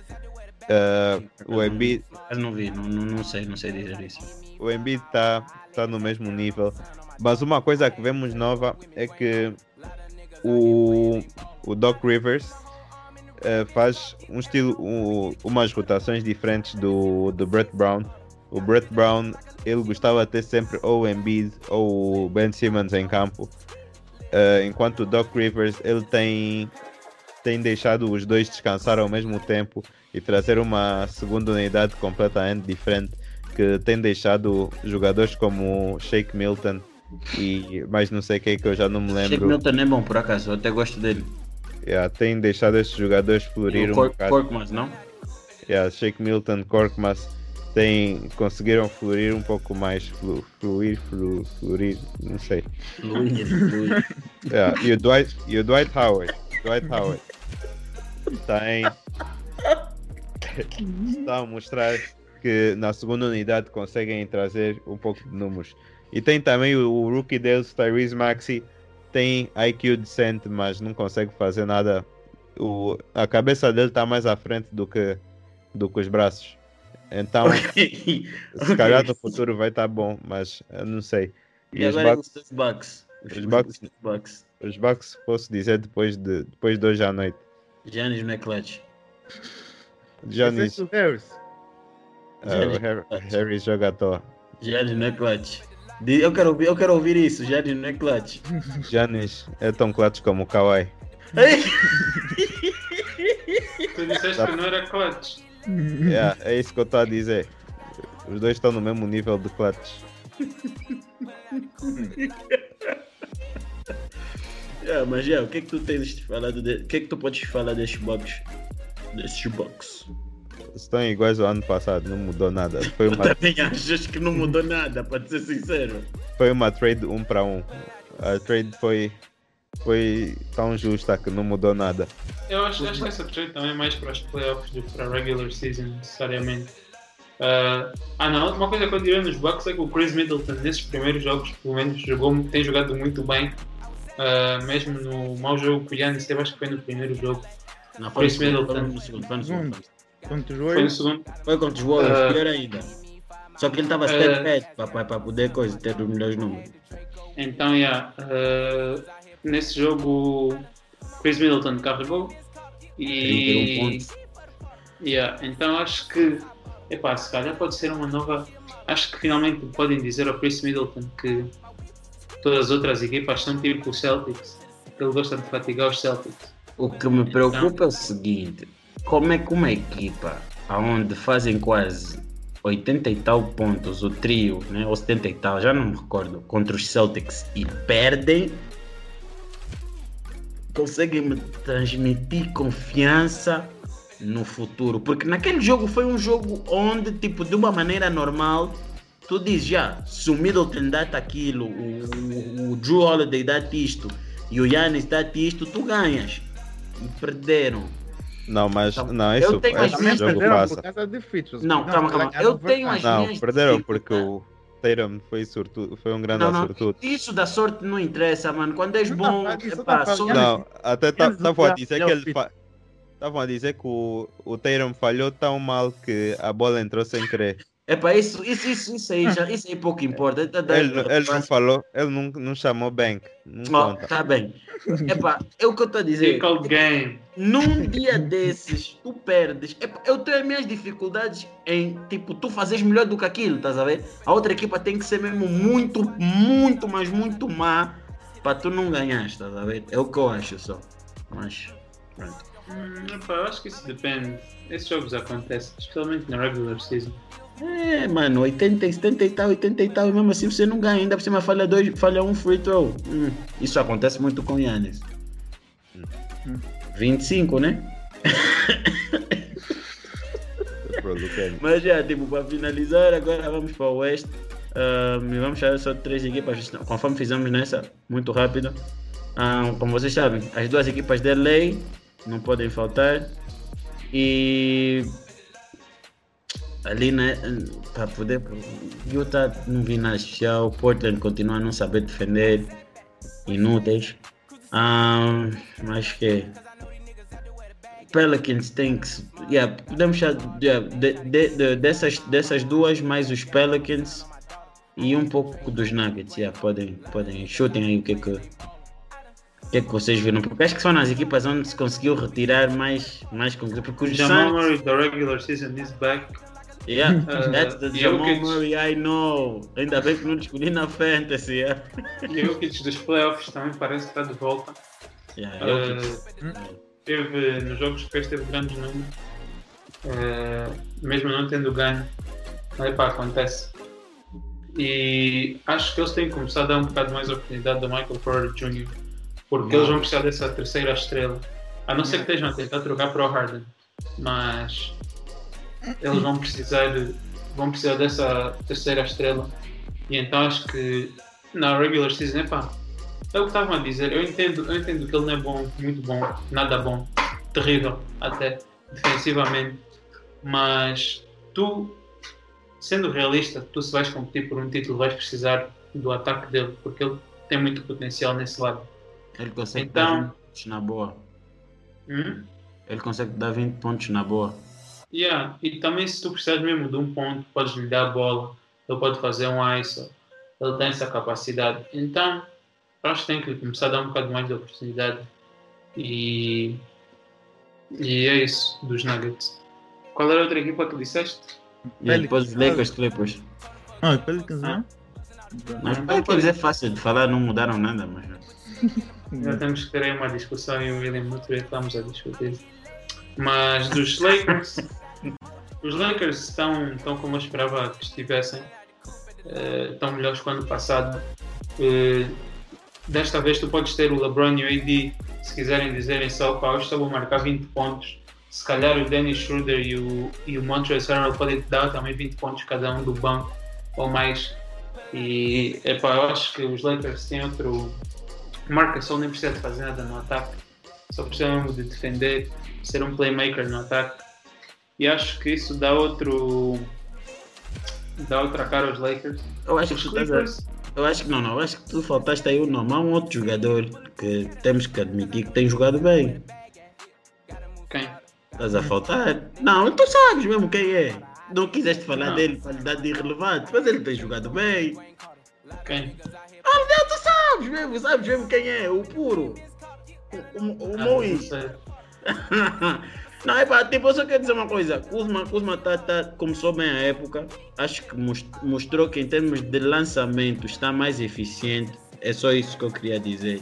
Uh, o Embiid. Eu não vi, não, não, não, sei, não sei dizer isso. O Embiid está tá no mesmo nível. Mas uma coisa que vemos nova é que o, o Doc Rivers uh, faz um estilo, um, umas rotações diferentes do, do Brett Brown. O Brett Brown, ele gostava de ter sempre ou o Embiid ou o Ben Simmons em campo. Uh, enquanto o Doc Rivers, ele tem, tem deixado os dois descansar ao mesmo tempo e trazer uma segunda unidade completamente diferente que tem deixado jogadores como Shake Milton e mais não sei quem que eu já não me lembro. Shake Milton é bom por acaso, eu até gosto dele. Yeah, tem deixado esses jogadores fluir um Cork, Corkmas, não? Yeah, Shake Milton, Corkmas tem, conseguiram fluir um pouco mais, flu, fluir, flu, fluir, não sei. Fluir, fluir. Yeah, e, o Dwight, e o Dwight Howard, Dwight Howard tem está a mostrar que na segunda unidade conseguem trazer um pouco de números. E tem também o, o rookie deles, Tyrese Maxi, tem IQ decente, mas não consegue fazer nada. O, a cabeça dele está mais à frente do que, do que os braços. Então, okay. se calhar no futuro vai estar tá bom, mas eu não sei. E, e agora os Bucks? Os Bucks. Os Bucks, os Bucks. Os Bucks posso dizer depois de, depois de hoje à noite. Giannis não é clutch. Giannis. É Harris. Uh, Harry, Harry joga à toa. Giannis não é clutch. Eu quero, ouvir, eu quero ouvir isso, Giannis não é clutch. Giannis é tão clutch como o Kawhi. tu disseste que não era clutch. Yeah, é isso que eu estou a dizer. Os dois estão no mesmo nível de clutch. yeah, mas já, o que é que tu tens falado de, o que é que tu podes falar destes box? Destes box? Estão iguais ao ano passado, não mudou nada. Foi uma... Também achas que não mudou nada, para ser sincero? Foi uma trade um para um. A trade foi foi tão justa que não mudou nada. Eu acho, acho que essa trade também é mais para os playoffs do que para a regular season, necessariamente. Uh, ah não, uma coisa que eu diria nos Bucks é que o Chris Middleton nesses primeiros jogos, pelo menos, jogou, tem jogado muito bem. Uh, mesmo no mau jogo que o Yannis teve, acho que foi no primeiro jogo. Não, foi Chris Middleton. Foi no segundo, foi no segundo. Contra os Foi no segundo. Foi contra os Warriors, uh, pior ainda. Só que ele estava step uh, para poder coisa, ter os melhores números. Então, yeah, uh, nesse jogo Chris Middleton carregou e yeah, então acho que epá, se calhar pode ser uma nova acho que finalmente podem dizer ao Chris Middleton que todas as outras equipas são tipo o Celtics que ele gosta de fatigar os Celtics o que me preocupa então, é o seguinte como é que uma equipa onde fazem quase 80 e tal pontos o trio, né, ou 70 e tal, já não me recordo, contra os Celtics e perdem, conseguem me transmitir confiança no futuro. Porque naquele jogo foi um jogo onde, tipo, de uma maneira normal, tu dizes já, se o Middleton dá-te aquilo, o, o, o Drew Holiday dá-te isto e o Yannis dá-te isto, tu ganhas. E perderam. Não, mas então, não, isso, eu tenho esse as jogo passa. Não, calma, calma. Eu tenho as não, minhas. Não, perderam porque o Tatum foi, sortudo, foi um grande não, não, sortudo. Isso da sorte não interessa, mano. Quando és bom, não, epá, só... não até estavam a dizer que ele estavam a dizer que o, o Tatum falhou tão mal que a bola entrou sem querer. Epá, isso, isso, isso, isso aí já, isso aí pouco importa. Ele, ele não falou, ele não, não chamou Bank. Não oh, tá bem. Epá, é o que eu estou a dizer. game. Num dia desses, tu perdes. Epá, eu tenho as minhas dificuldades em, tipo, tu fazes melhor do que aquilo, estás a ver? A outra equipa tem que ser mesmo muito, muito, mas muito má para tu não ganhar, estás a ver? É o que eu acho só. Mas, pronto. Hum, epá, eu acho que isso depende. Esses jogos acontecem, especialmente na regular season. É, mano, 80, 70 e tal, 80 e tal, e mesmo assim você não ganha, ainda por cima falha, dois, falha um free throw. Hum, isso acontece muito com o Yannis. Hum. 25, né? Mas já, tipo, para finalizar, agora vamos para o Oeste. Um, vamos chamar só três equipas, conforme fizemos nessa, muito rápido. Um, como vocês sabem, as duas equipas de LA não podem faltar. E ali, né, para poder. Utah não vi nada especial, Portland continua a não saber defender, inúteis. Um, mas que. Pelicans tem que. Yeah, podemos yeah, de, de, de, dessas, dessas duas, mais os Pelicans e um pouco dos Nuggets. Yeah, podem, podem, chutem aí o que é que, o que, é que vocês viram. Porque acho que são nas equipas onde se conseguiu retirar mais, mais Porque os Jamal Murray, the regular season, is back. Yeah, uh, that's the Jamal Jokic. Murray I know. Ainda bem que não escolhi na Fantasy. Yeah. E o Jokic dos playoffs também parece que está de volta. Yeah, uh, teve, nos jogos que fez, teve grandes números. Uh, mesmo não tendo ganho. Mas pá, acontece. E acho que eles têm começado a dar um bocado mais oportunidade do Michael Porter Jr. Porque não. eles vão precisar dessa terceira estrela. A não ser que estejam a tentar trocar para o Harden. Mas eles vão precisar, vão precisar dessa terceira estrela. E então acho que na regular season, epá, é o que estavam a dizer. Eu entendo, eu entendo que ele não é bom, muito bom, nada bom, terrível até defensivamente. Mas tu, sendo realista, tu se vais competir por um título vais precisar do ataque dele, porque ele tem muito potencial nesse lado. Ele consegue então, dar 20 pontos na boa. Hum? Ele consegue dar 20 pontos na boa. Yeah. E também se tu precisas mesmo de um ponto, podes lhe dar a bola, ele pode fazer um ISO, ele tem essa capacidade. Então, acho que tem que começar a dar um bocado mais de oportunidade. E, e é isso dos Nuggets. Qual era a outra equipa que disseste? E depois os Lakers Clippers. Ah, Pelicans não? Mas Pelicans é fácil de falar, não mudaram nada, mas. Já temos que ter aí uma discussão e o William muito estamos a discutir. Mas dos Lakers, os Lakers estão, estão como eu esperava que estivessem. Uh, estão melhores que o ano passado. Uh, desta vez tu podes ter o LeBron e o AD, se quiserem dizerem só, pá, hoje vou marcar 20 pontos. Se calhar o Dennis Schroeder e o, e o Montrezl Harrell podem te dar também 20 pontos cada um do banco ou mais. E epá, eu acho que os Lakers têm outro. Marca só nem precisa de fazer nada no ataque, só precisam de defender, ser um playmaker no ataque. E acho que isso dá outro. dá outra cara aos Lakers. Eu acho que Clippers, eu acho que não, não. Eu acho que tu faltaste aí o nome. Há um outro jogador que temos que admitir que tem jogado bem. Quem? Estás a faltar? Não, tu sabes mesmo quem é. Não quiseste falar não. dele para lhe dar de irrelevante, mas ele tem jogado bem. Quem? Ah, tu sabes mesmo, sabes mesmo quem é, o puro. O, o, o ah, Mois. Não, é pá, tipo, eu só quero dizer uma coisa. Kuzma, Kuzma tá, tá, começou bem a época. Acho que mostrou que em termos de lançamento está mais eficiente. É só isso que eu queria dizer.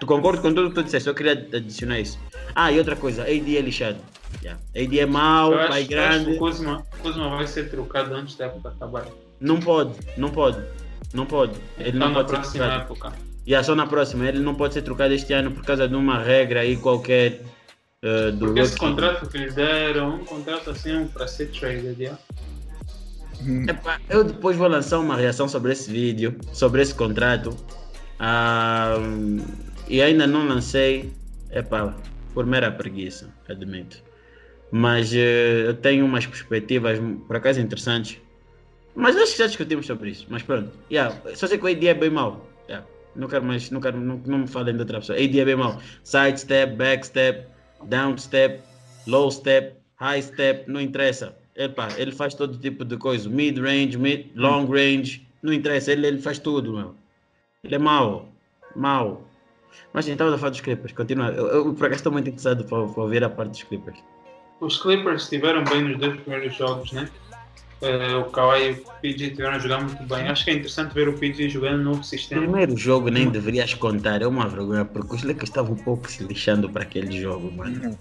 Tu concordo com tudo que tu disseste, eu queria adicionar isso. Ah, e outra coisa, AD é lixado. Yeah. AD é mau, eu pai acho, grande. o Kuzma, Kuzma vai ser trocado antes da época acabar. Não pode, não pode. Não pode. Ele então, não pode na próxima época. Yeah, só na próxima. Ele não pode ser trocado este ano por causa de uma regra aí qualquer Uh, do Porque esse contrato que lhe deram, um contrato assim para ser traded, yeah? Epa, eu depois vou lançar uma reação sobre esse vídeo, sobre esse contrato. Uh, e ainda não lancei, epa, por mera preguiça, admito. Mas uh, eu tenho umas perspectivas, por acaso, interessantes. Mas acho que já discutimos sobre isso. Mas pronto, yeah, só sei que o AD é bem mau. Yeah. Não quero mais, não, quero, não, não me falem de outra pessoa. AD é bem mau. Side step, back step down step, low step, high step, não interessa. Epa, ele faz todo tipo de coisa, mid range, mid, long range, não interessa, ele, ele faz tudo, meu. Ele é mau, mau. Mas a gente estava a falar dos Clippers, continua. Eu, eu por acaso estou muito interessado para, para ouvir a parte dos Clippers. Os Clippers estiveram bem nos dois primeiros jogos, né? Uh, o Kawhi e o PG tiveram a jogar muito bem. Acho que é interessante ver o PG jogando no novo sistema. Primeiro jogo nem deverias contar, é uma vergonha, porque os Lakers estavam um pouco se lixando para aquele jogo, mano.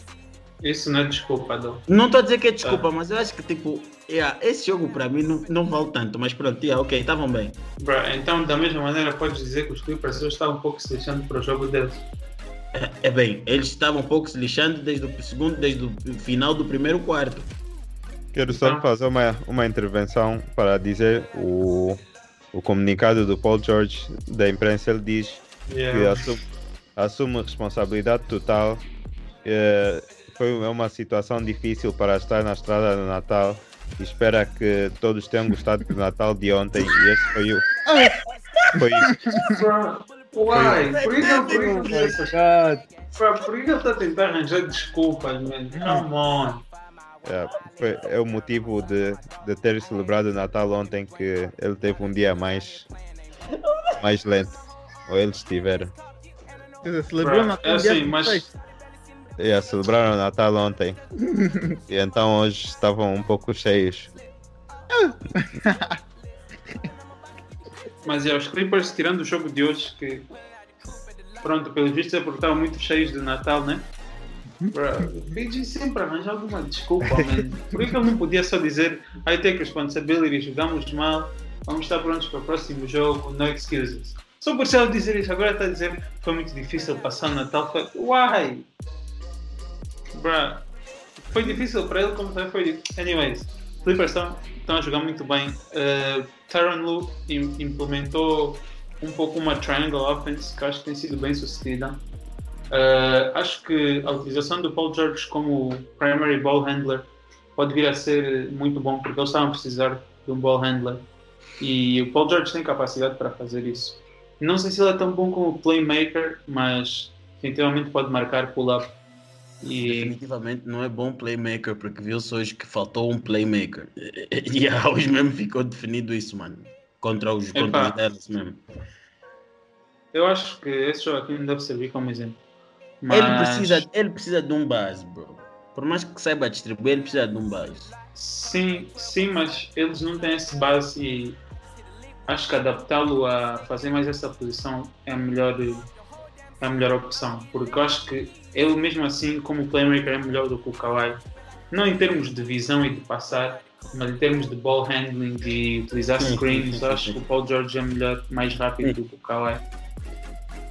Isso não é desculpa, Dom. Não estou a dizer que é desculpa, ah. mas eu acho que tipo, yeah, esse jogo para mim não, não vale tanto, mas pronto, yeah, ok, estavam bem. Bro, então, da mesma maneira, podes dizer que os Clippers estavam um pouco se lixando para o jogo deles. É, é bem, eles estavam um pouco se lixando desde o segundo, desde o final do primeiro quarto. Quero só então... fazer uma, uma intervenção para dizer o, o comunicado do Paul George da imprensa. Ele diz yeah. que assume, assume responsabilidade total. É, foi uma situação difícil para estar na estrada do Natal. E espera que todos tenham gostado do Natal de ontem. E esse foi o. Foi, Uai, por que ele está a tentar arranjar desculpas, man? Come on. É, foi, é o motivo de, de ter celebrado o Natal ontem que ele teve um dia mais, mais lento. Ou eles tiveram. Celebrou o Natal É dia assim, mas 26. Yeah, celebraram o Natal ontem. e então hoje estavam um pouco cheios. Mas é, os Clippers, tirando o jogo de hoje, que pronto, pelo visto é porque estavam muito cheios de Natal, né? Bro, PG sempre arranja alguma desculpa, man. Por que ele não podia só dizer I take responsibility, jogamos mal, vamos estar prontos para o próximo jogo, no excuses. Só por ser ele dizer isso, agora está a dizer foi muito difícil passar o Natal. Foi, why? Bro, foi difícil para ele como também foi. Anyways, Clippers estão, estão a jogar muito bem. Uh, Tyron Lu im- implementou um pouco uma triangle offense que eu acho que tem sido bem sucedida. Uh, acho que a utilização do Paul George como primary ball handler pode vir a ser muito bom porque eles estavam a precisar de um ball handler e o Paul George tem capacidade para fazer isso. Não sei se ele é tão bom como playmaker, mas definitivamente pode marcar pull-up. E Definitivamente não é bom playmaker, porque viu-se hoje que faltou um playmaker. E a hoje mesmo ficou definido isso, mano. Contra os, contra os Dallas mesmo. eu acho que esse jogo aqui não deve servir como exemplo. Ele, Mas- precisa, ele precisa de um base, bro. Por mais que saiba distribuir, ele precisa de um base. Sim, sim, mas eles não têm esse base e acho que adaptá-lo a fazer mais essa posição é a melhor, é a melhor opção. Porque eu acho que ele mesmo assim, como playmaker, é melhor do que o Kawhi. Não em termos de visão e de passar, mas em termos de ball handling e utilizar screens, sim, sim, acho que o Paul George é melhor, mais rápido do que o Kawhi.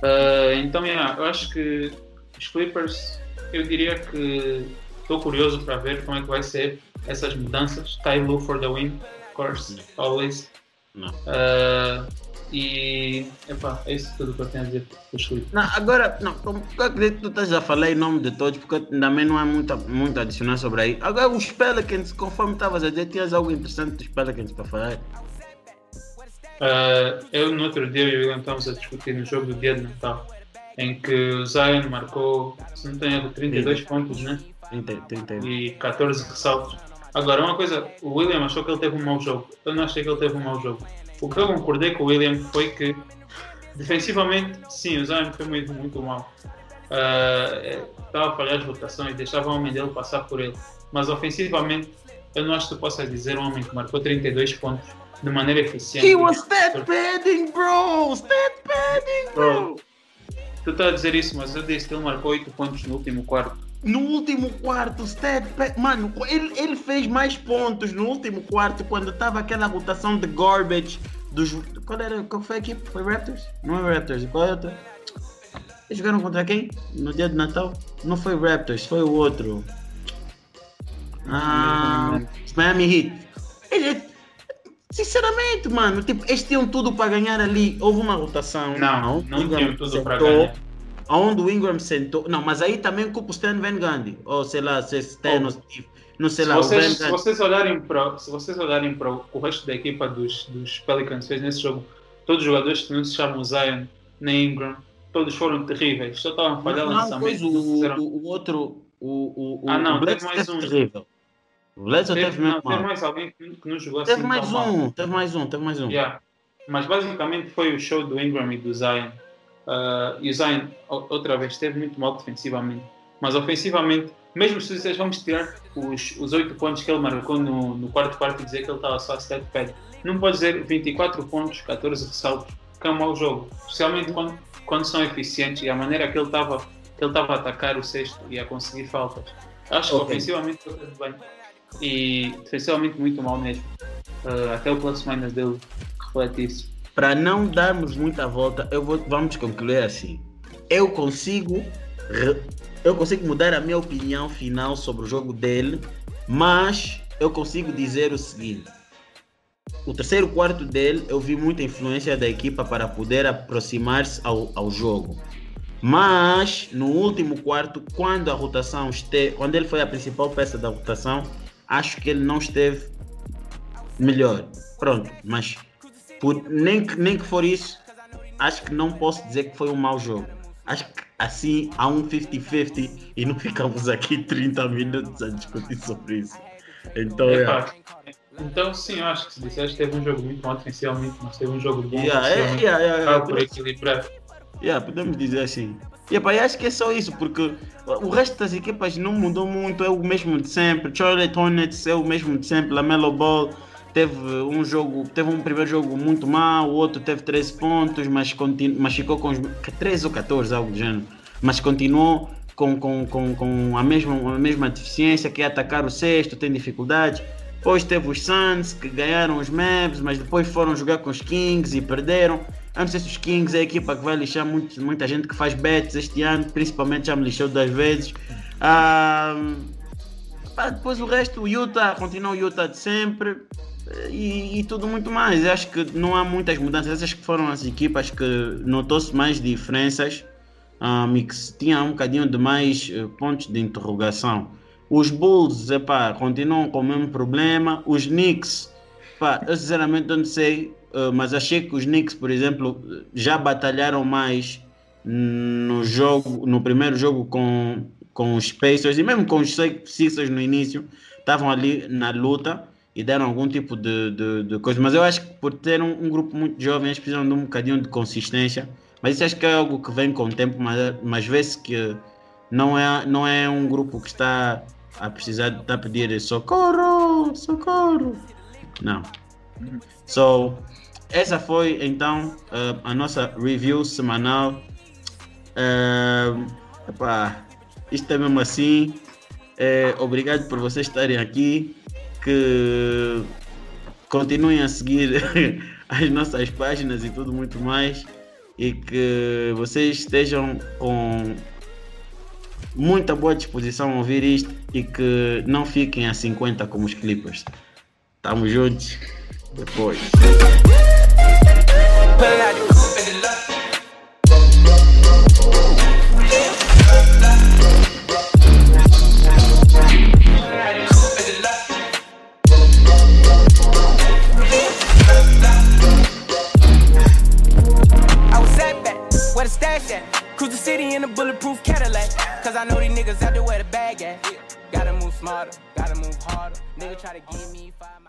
Ah, então, yeah, eu acho que os Clippers, eu diria que estou curioso para ver como é que vai ser essas mudanças. Ty Lue for the win, of course, always. Não. Ah, e, epá, é isso tudo que eu tenho a dizer dos Clippers. Não, agora, não, como eu acredito que tu estás a falar em nome de todos, porque também não há muito, muito a adicionar sobre aí. Agora, os Pelicans, conforme estavas a dizer, tinhas algo interessante dos Pelicans para falar. Ah, eu, no outro dia, eu e o William estávamos a discutir no jogo do dia de Natal, em que o Zion marcou, se não tenho erro, 32 pontos, né? 30, 30. e 14 ressaltos. Agora, uma coisa, o William achou que ele teve um mau jogo. Eu não achei que ele teve um mau jogo. O que eu concordei com o William foi que, defensivamente, sim, o Zion foi muito, muito mal. Ah, é, Estava a falhar as rotações, deixava o homem dele passar por ele. Mas, ofensivamente, eu não acho que tu possas dizer um homem que marcou 32 pontos de maneira eficiente. He was stat padding, bro! Stat padding, bro! Tu estás a dizer isso, mas eu disse que ele marcou 8 pontos no último quarto. No último quarto, stat pad... Mano, ele, ele fez mais pontos no último quarto quando estava aquela rotação de garbage dos. Qual era? Qual foi a equipe? Foi Raptors? Não é Raptors, qual é outra? Eles jogaram contra quem? No dia de Natal? Não foi Raptors, foi o outro. Ah, Miami Heat. Ele, sinceramente, mano, tipo, eles tinham tudo para ganhar ali. Houve uma rotação. Não, não o Ingram tinham tudo para ganhar. Onde o Ingram sentou. Não, mas aí também culpa o Stan Van Gundy. Ou sei lá, se Stan, Oh. ou Steve. Não sei Se lá, vocês, se vocês olharem para se vocês olharem para o resto da equipa dos, dos Pelicans fez nesse jogo, todos os jogadores que não se chamam Zion nem Ingram, todos foram terríveis, só estavam a falhar Não, lançamentos. pois não o, o, o outro. O, o, Ah, não, o mais um. terrível. O Bledsoe Teve, teve não, teve mais alguém que, que não jogou Teve assim mais mal. um, teve mais um, teve mais um. Yeah. Mas basicamente foi o show do Ingram e do Zion. Uh, e o Zion, outra vez, esteve muito mal defensivamente. Mas ofensivamente, mesmo se vocês vamos tirar os, os 8 pontos que ele marcou no, no quarto quarto e dizer que ele estava só a stat pad, não pode dizer 24 pontos, 14 ressaltos, que é um mau jogo. Especialmente quando, quando são eficientes e a maneira que ele estava que ele estava a atacar o sexto e a conseguir faltas. Acho que Ok. ofensivamente ele teve bem. E defensivamente muito mal mesmo. Uh, até o plus minus dele reflete isso. Para não darmos muita volta, eu vou, vamos concluir assim. Eu consigo, eu consigo mudar a minha opinião final sobre o jogo dele, mas eu consigo dizer o seguinte: o terceiro quarto dele, eu vi muita influência da equipa para poder aproximar-se ao, ao jogo. Mas no último quarto, quando a rotação esteve, quando ele foi a principal peça da rotação, acho que ele não esteve melhor. Pronto, mas por, nem, que, nem que for isso, acho que não posso dizer que foi um mau jogo. Acho que assim há um 50-50 e não ficamos aqui 30 minutos a discutir sobre isso. Então, é. Então, sim, acho que se disseste teve um jogo muito bom ofensivamente, mas teve um jogo bom yeah, é, yeah, yeah, yeah, por equilibrar. Yeah, podemos dizer assim. E epá, acho que é só isso, porque o resto das equipas não mudou muito, é o mesmo de sempre. Charlotte Hornets é o mesmo de sempre, Lamelo Ball teve um jogo, teve um primeiro jogo muito mal, o outro teve 13 pontos, mas, continu, mas ficou com 13 ou 14, algo do gênero. Mas continuou com, com, com, com a, mesma, a mesma deficiência, que é atacar o sexto, tem dificuldades. Depois teve os Suns, que ganharam os Mavs, mas depois foram jogar com os Kings e perderam. Se os Kings é a equipa que vai lixar muito, muita gente que faz bets este ano, principalmente já me lixou duas vezes. Ah, depois o resto, o Utah, continua o Utah de sempre e, e, tudo muito mais. Acho que não há muitas mudanças. Essas que foram as equipas que notou-se mais diferenças um, e que tinha um bocadinho de mais uh, pontos de interrogação. Os Bulls, epá, continuam com o mesmo problema. Os Knicks, epá, eu sinceramente não sei ah, mas achei que os Knicks, por exemplo, já batalharam mais no jogo, no primeiro jogo com, com os Pacers e mesmo com os Sixers no início, estavam ali na luta e deram algum tipo de, de, de coisa. Mas eu acho que por ter um, um, grupo muito jovem, eles precisam de um bocadinho de consistência. Mas isso acho que é algo que vem com o tempo, mas, mas vê-se que não é, não é um grupo que está a precisar de a pedir socorro, socorro. Não. So, essa foi então uh, a nossa review semanal. Uh, epá, isto é mesmo assim. É, obrigado por vocês estarem aqui. Que continuem a seguir as nossas páginas e tudo muito mais. E que vocês estejam com muita boa disposição a ouvir isto e que não fiquem a 50 como os Clippers. Tamo juntos. Depois. Cruise the city in a bulletproof Cadillac. Cause I know these niggas out there where the bag at. Gotta move smarter, gotta move harder. Nigga try to give me five.